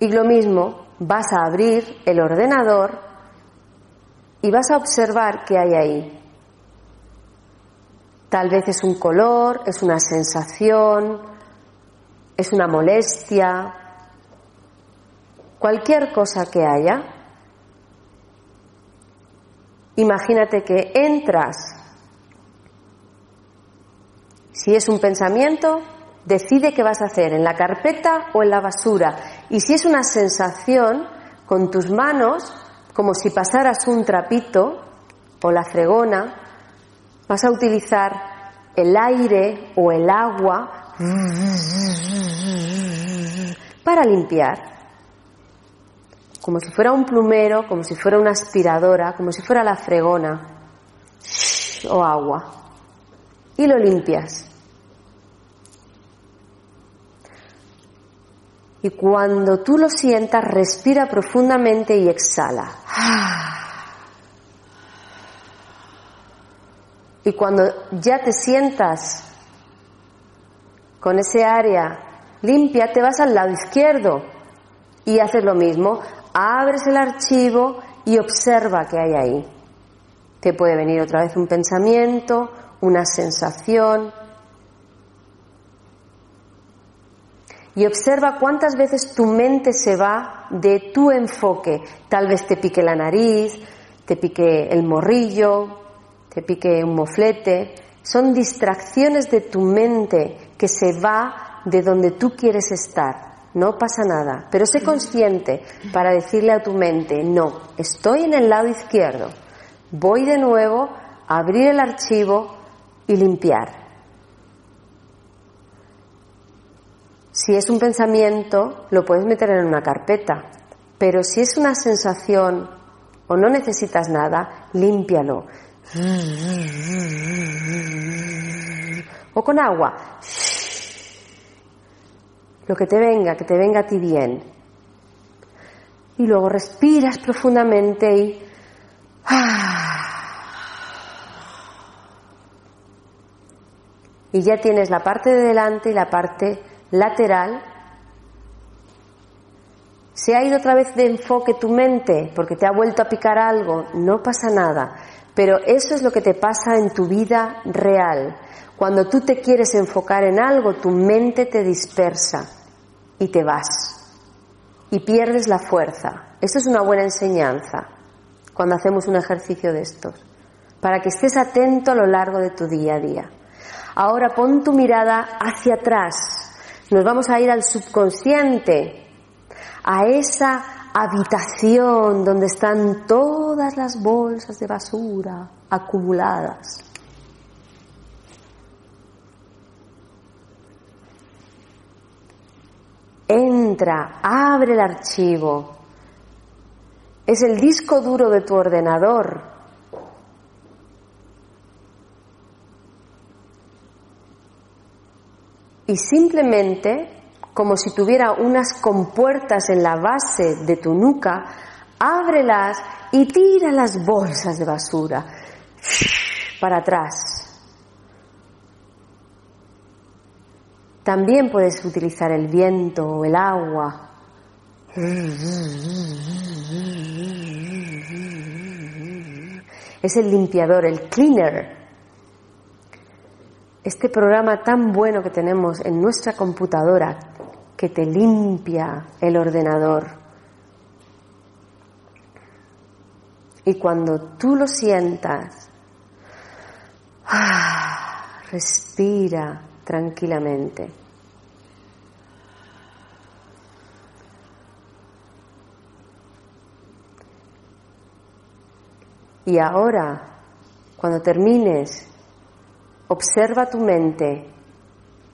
Y lo mismo, vas a abrir el ordenador y vas a observar qué hay ahí. Tal vez es un color, es una sensación, es una molestia, cualquier cosa que haya. Imagínate que entras. Si es un pensamiento, decide qué vas a hacer, en la carpeta o en la basura. Y si es una sensación, con tus manos, como si pasaras un trapito o la fregona, vas a utilizar el aire o el agua para limpiar como si fuera un plumero, como si fuera una aspiradora, como si fuera la fregona o agua. Y lo limpias. Y cuando tú lo sientas, respira profundamente y exhala. Y cuando ya te sientas con ese área limpia, te vas al lado izquierdo y haces lo mismo abres el archivo y observa qué hay ahí. Te puede venir otra vez un pensamiento, una sensación. Y observa cuántas veces tu mente se va de tu enfoque. Tal vez te pique la nariz, te pique el morrillo, te pique un moflete. Son distracciones de tu mente que se va de donde tú quieres estar no pasa nada, pero sé consciente para decirle a tu mente, no, estoy en el lado izquierdo, voy de nuevo a abrir el archivo y limpiar. Si es un pensamiento, lo puedes meter en una carpeta, pero si es una sensación o no necesitas nada, límpialo. O con agua lo que te venga, que te venga a ti bien. Y luego respiras profundamente y... Y ya tienes la parte de delante y la parte lateral. Se ha ido otra vez de enfoque tu mente porque te ha vuelto a picar algo, no pasa nada. Pero eso es lo que te pasa en tu vida real. Cuando tú te quieres enfocar en algo, tu mente te dispersa y te vas y pierdes la fuerza. Esto es una buena enseñanza cuando hacemos un ejercicio de estos, para que estés atento a lo largo de tu día a día. Ahora pon tu mirada hacia atrás. Nos vamos a ir al subconsciente, a esa habitación donde están todas las bolsas de basura acumuladas. entra, abre el archivo. Es el disco duro de tu ordenador. Y simplemente, como si tuviera unas compuertas en la base de tu nuca, ábrelas y tira las bolsas de basura para atrás. También puedes utilizar el viento o el agua. Es el limpiador, el cleaner. Este programa tan bueno que tenemos en nuestra computadora que te limpia el ordenador. Y cuando tú lo sientas, ah, respira tranquilamente. Y ahora, cuando termines, observa tu mente.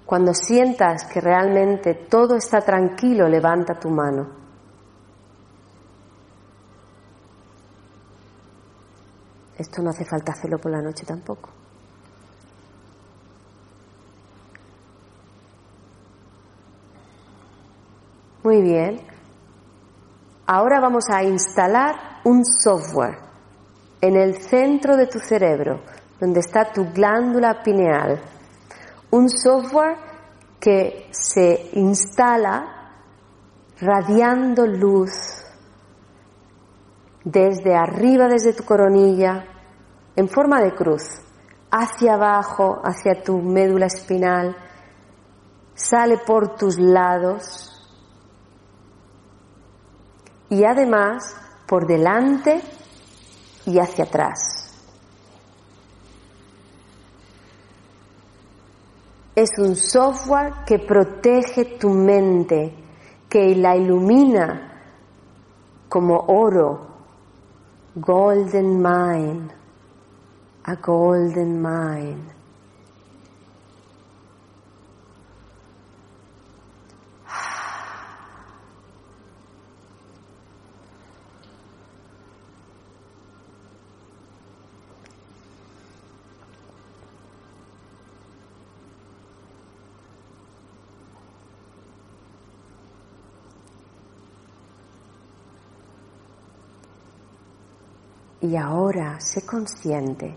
Cuando sientas que realmente todo está tranquilo, levanta tu mano. Esto no hace falta hacerlo por la noche tampoco. Muy bien. Ahora vamos a instalar un software en el centro de tu cerebro donde está tu glándula pineal. Un software que se instala radiando luz desde arriba, desde tu coronilla, en forma de cruz, hacia abajo, hacia tu médula espinal, sale por tus lados y además por delante y hacia atrás. Es un software que protege tu mente, que la ilumina como oro, golden mind, a golden mind. Y ahora sé consciente,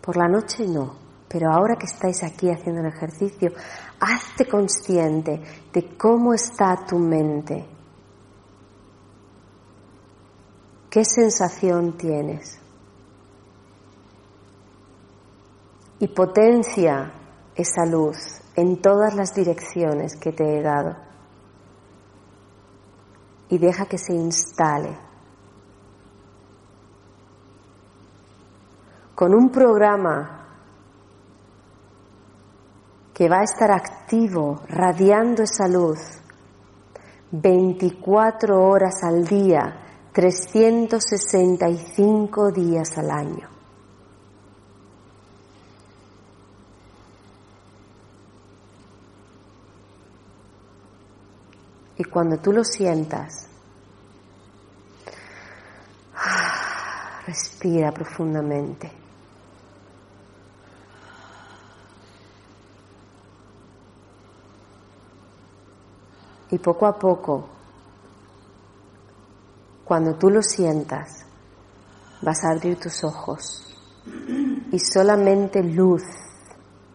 por la noche no, pero ahora que estáis aquí haciendo el ejercicio, hazte consciente de cómo está tu mente. ¿Qué sensación tienes? Y potencia esa luz en todas las direcciones que te he dado. Y deja que se instale con un programa que va a estar activo, radiando esa luz 24 horas al día, 365 días al año. Y cuando tú lo sientas, respira profundamente. Y poco a poco, cuando tú lo sientas, vas a abrir tus ojos y solamente luz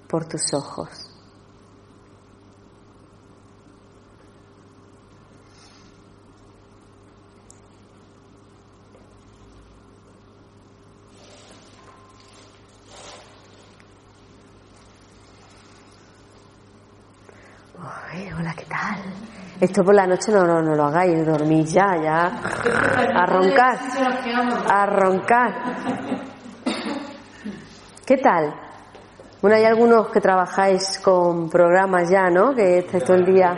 por tus ojos. hola, ¿qué tal? Esto por la noche no, no, no lo hagáis, dormís ya, ya. A roncar. A roncar. ¿Qué tal? Bueno, hay algunos que trabajáis con programas ya, ¿no? Que estáis todo el día.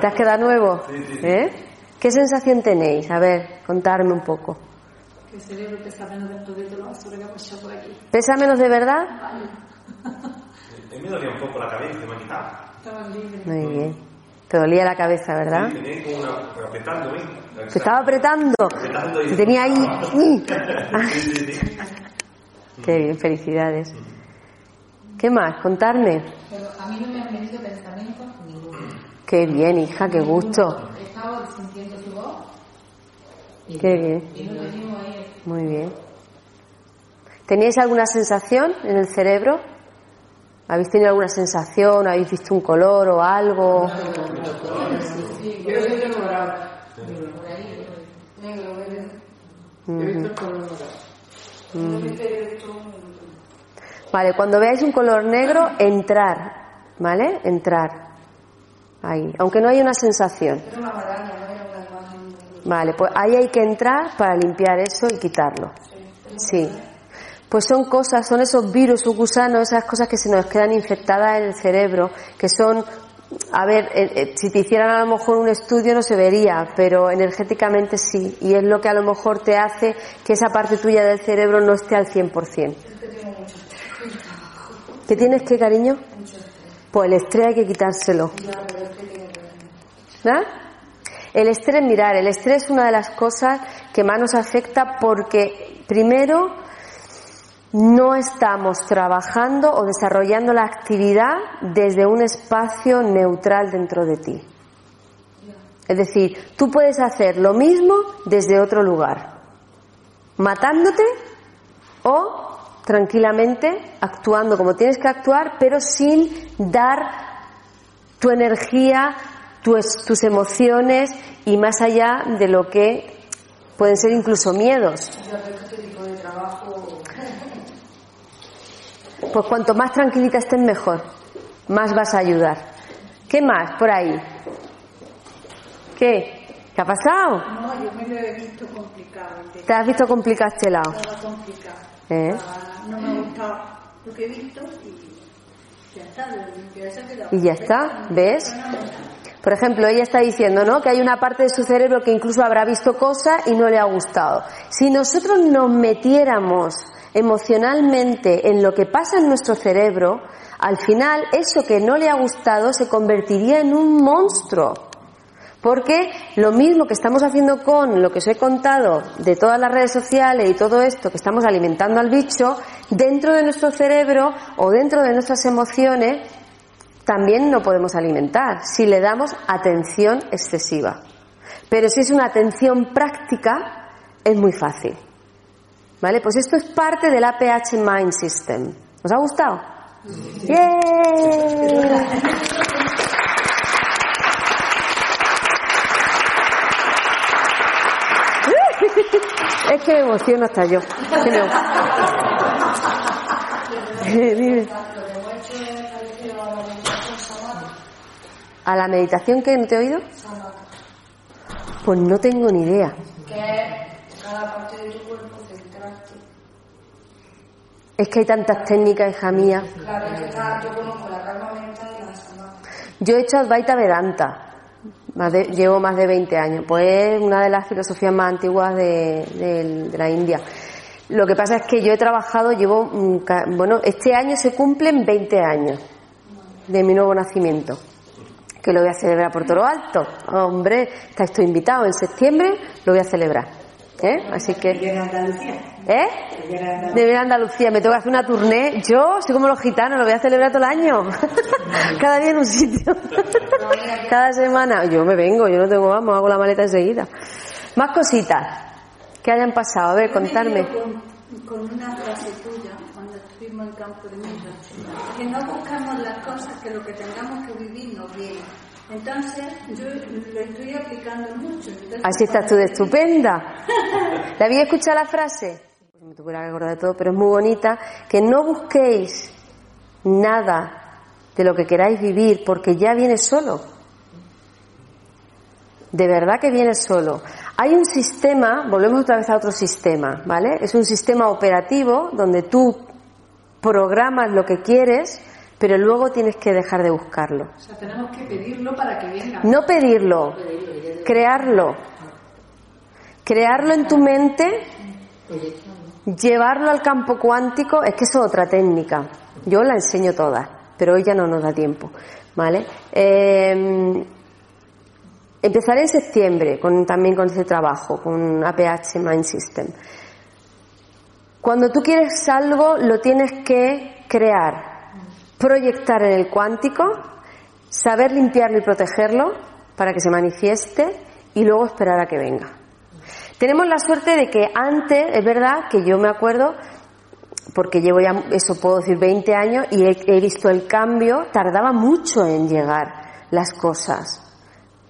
¿Te has quedado nuevo? ¿Eh? ¿Qué sensación tenéis? A ver, contarme un poco. el cerebro pesa menos de todo basura que hemos por aquí. ¿Pesa menos de verdad? A mí me dolía un poco la cabeza, me ha quitado. Estaba libre. Muy bien. Te dolía la cabeza, ¿verdad? Sí, tenía como una... pero apretándome. Te estaba apretando. Apretando y- Te tenía ahí. ¡Mm! Sí, sí, sí. Qué bien, felicidades. ¿Qué más? Contarme. Pero a mí no me han venido pensamientos ninguno. Qué bien, hija, qué gusto. He estado sintiendo su voz Qué bien, y no tenemos ahí muy bien. ¿Teníais alguna sensación en el cerebro? ¿Habéis tenido alguna sensación? ¿Habéis visto un color o algo? Vale, cuando veáis un color negro, entrar, ¿vale? Entrar. Ahí, aunque no haya una sensación. Vale, pues ahí hay que entrar para limpiar eso y quitarlo. Sí. Pues son cosas, son esos virus o gusanos, esas cosas que se nos quedan infectadas en el cerebro, que son, a ver, eh, eh, si te hicieran a lo mejor un estudio no se vería, pero energéticamente sí. Y es lo que a lo mejor te hace que esa parte tuya del cerebro no esté al 100%. ¿Qué tienes que, cariño? Pues el estrés hay que quitárselo. ¿Verdad? El estrés, mirar, el estrés es una de las cosas que más nos afecta porque, primero, no estamos trabajando o desarrollando la actividad desde un espacio neutral dentro de ti. Es decir, tú puedes hacer lo mismo desde otro lugar, matándote o tranquilamente actuando como tienes que actuar, pero sin dar tu energía, tus, emociones y más allá de lo que pueden ser incluso miedos. Pues cuanto más tranquilita estés mejor, más vas a ayudar. ¿Qué más por ahí? ¿Qué? ¿Qué ha pasado? No, yo me lo he visto complicado. ¿Te has visto complicado este lado? Complicado. ¿Eh? Ah, No me ha gustado lo que he visto y ya está, lo Y ya está, ¿ves? Por ejemplo, ella está diciendo, ¿no? Que hay una parte de su cerebro que incluso habrá visto cosas y no le ha gustado. Si nosotros nos metiéramos emocionalmente en lo que pasa en nuestro cerebro, al final eso que no le ha gustado se convertiría en un monstruo. Porque lo mismo que estamos haciendo con lo que os he contado de todas las redes sociales y todo esto que estamos alimentando al bicho, dentro de nuestro cerebro o dentro de nuestras emociones, también no podemos alimentar si le damos atención excesiva. Pero si es una atención práctica, es muy fácil. ¿Vale? Pues esto es parte del APH Mind System. ¿Os ha gustado? ¡Bien! Es que me emociono hasta yo. Dime. ¿A la meditación que no te he oído? Pues no tengo ni idea. que cada parte de tu cuerpo. Es que hay tantas técnicas, hija mía. Claro, yo conozco la y la. Yo he hecho Advaita Vedanta. Llevo más de 20 años. Pues es una de las filosofías más antiguas de, la India. Lo que pasa es que yo he trabajado, llevo, mm, bueno, este año se cumplen 20 años de mi nuevo nacimiento. Que lo voy a celebrar por Toro Alto. Hombre, está estoy invitado. En septiembre lo voy a celebrar. ¿Eh? Así que. ¿Eh? De ver Andalucía, me tengo que hacer una tournée. Yo soy como los gitanos, lo voy a celebrar todo el año. Cada día en un sitio. Cada semana. Yo me vengo, yo no tengo, vamos, hago la maleta enseguida. Más cositas que hayan pasado. A ver, contarme. quedo Con, con una frase tuya, cuando estuvimos en campo de misa, que no buscamos las cosas que lo que tengamos que vivir nos viene. Entonces, yo lo estoy aplicando mucho. Entonces, Así estás tú de estupenda. ¿La había escuchado la frase? Pues me tuviera que acordar de todo, pero es muy bonita. Que no busquéis nada de lo que queráis vivir, porque ya viene solo. De verdad que viene solo. Hay un sistema, volvemos otra vez a otro sistema, ¿vale? Es un sistema operativo donde tú programas lo que quieres, pero luego tienes que dejar de buscarlo. O sea, tenemos que pedirlo para que venga. No pedirlo, crearlo. Crearlo en tu mente, llevarlo al campo cuántico, es que eso es otra técnica. Yo la enseño todas, pero hoy ya no nos da tiempo. ¿Vale? Eh, empezaré en septiembre con, también con ese trabajo, con APH Mind System. Cuando tú quieres algo, lo tienes que crear, proyectar en el cuántico, saber limpiarlo y protegerlo para que se manifieste y luego esperar a que venga. Tenemos la suerte de que antes, es verdad que yo me acuerdo, porque llevo ya, eso puedo decir, 20 años y he, visto el cambio, tardaba mucho en llegar las cosas.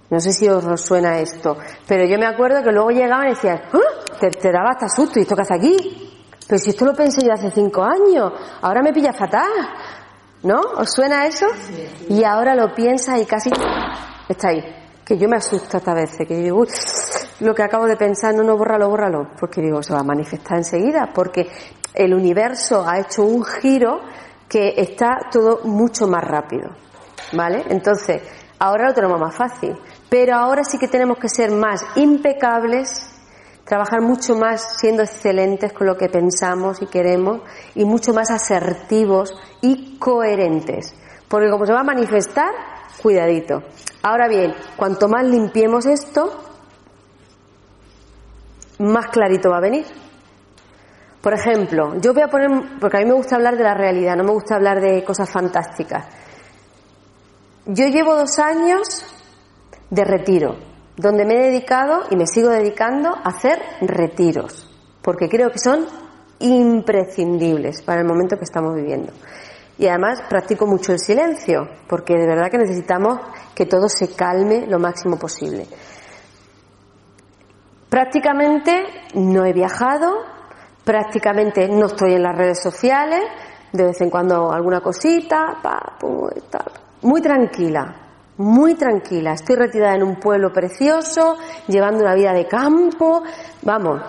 No sé si os suena esto, pero yo me acuerdo que luego llegaban y decían, ¡Ah! te, daba hasta susto, ¿y esto qué hace aquí? Pero si esto lo pensé yo hace cinco años, ahora me pilla fatal. ¿No? ¿Os suena eso? Y ahora lo piensas y casi está ahí. Que yo me asusto esta veces, que digo, uy, lo que acabo de pensar, no, no, bórralo, bórralo. Porque digo, se va a manifestar enseguida, porque el universo ha hecho un giro que está todo mucho más rápido. ¿Vale? Entonces, ahora lo tenemos más fácil. Pero ahora sí que tenemos que ser más impecables, trabajar mucho más siendo excelentes con lo que pensamos y queremos y mucho más asertivos y coherentes. Porque como se va a manifestar, cuidadito. Ahora bien, cuanto más limpiemos esto, más clarito va a venir. Por ejemplo, yo voy a poner, porque a mí me gusta hablar de la realidad, no me gusta hablar de cosas fantásticas. Yo llevo dos años de retiro, donde me he dedicado y me sigo dedicando a hacer retiros, porque creo que son imprescindibles para el momento que estamos viviendo. Y además practico mucho el silencio, porque de verdad que necesitamos que todo se calme lo máximo posible. Prácticamente no he viajado, prácticamente no estoy en las redes sociales, de vez en cuando alguna cosita, pa, muy tranquila, muy tranquila. Estoy retirada en un pueblo precioso, llevando una vida de campo, vamos.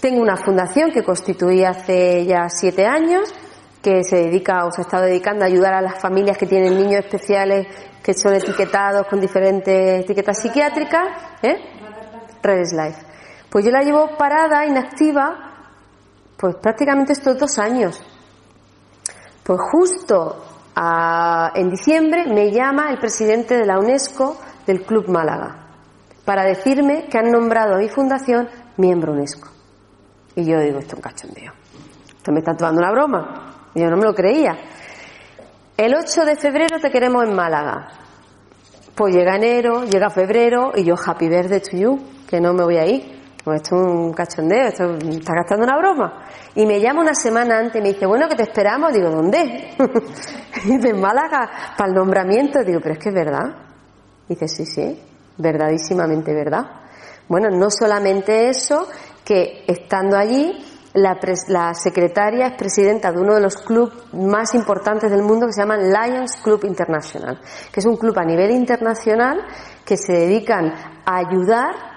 Tengo una fundación que constituí hace ya siete años, que se dedica o se estado dedicando a ayudar a las familias que tienen niños especiales que son etiquetados con diferentes etiquetas psiquiátricas, ¿eh? Redes Life. Pues yo la llevo parada, inactiva, pues prácticamente estos dos años. Pues justo en diciembre me llama el presidente de la UNESCO del Club Málaga para decirme que han nombrado a mi fundación miembro UNESCO. Y yo digo, esto es un cachondeo. Esto me está tomando una broma. Yo no me lo creía. El 8 de febrero te queremos en Málaga. Pues llega enero, llega febrero y yo happy birthday to you, que no me voy a ir. Pues esto es un cachondeo, esto está gastando una broma. Y me llama una semana antes y me dice, bueno, que te esperamos. Digo, ¿dónde? dice, en Málaga, para el nombramiento. Digo, pero es que es verdad. Dice, sí, sí, verdadísimamente verdad. Bueno, no solamente eso, que estando allí, la, la, secretaria es presidenta de uno de los clubes más importantes del mundo que se llama Lions Club International, que es un club a nivel internacional que se dedican a ayudar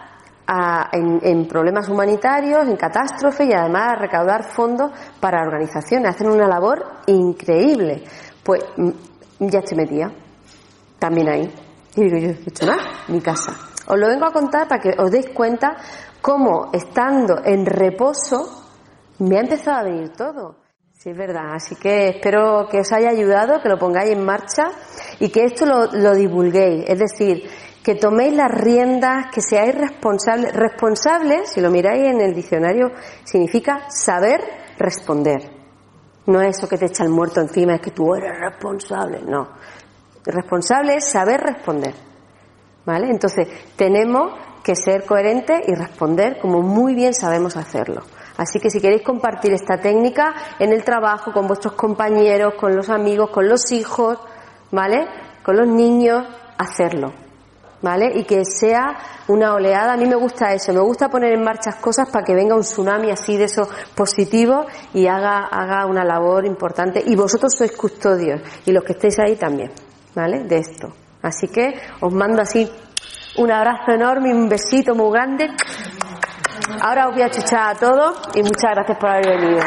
en, problemas humanitarios, en catástrofes y además a recaudar fondos para organizaciones. Hacen una labor increíble. Pues mm, ya estoy metida. También ahí. Y digo, yo he hecho nada, mi casa. Os lo vengo a contar para que os deis cuenta cómo estando en reposo me ha empezado a venir todo. Sí, es verdad. Así que espero que os haya ayudado, que lo pongáis en marcha y que esto lo divulguéis. Es decir, que toméis las riendas, que seáis responsables. Responsable, si lo miráis en el diccionario, significa saber responder. No es eso que te echa el muerto encima, es que tú eres responsable. No. Responsable es saber responder. ¿Vale? Entonces, tenemos que ser coherentes y responder como muy bien sabemos hacerlo. Así que si queréis compartir esta técnica en el trabajo, con vuestros compañeros, con los amigos, con los hijos, ¿vale? Con los niños, hacerlo. ¿Vale? Y que sea una oleada. A mí me gusta eso, me gusta poner en marcha cosas para que venga un tsunami así de eso positivo y haga, haga una labor importante. Y vosotros sois custodios y los que estéis ahí también, ¿vale? De esto. Así que os mando así un abrazo enorme un besito muy grande. Ahora os voy a chuchar a todos y muchas gracias por haber venido.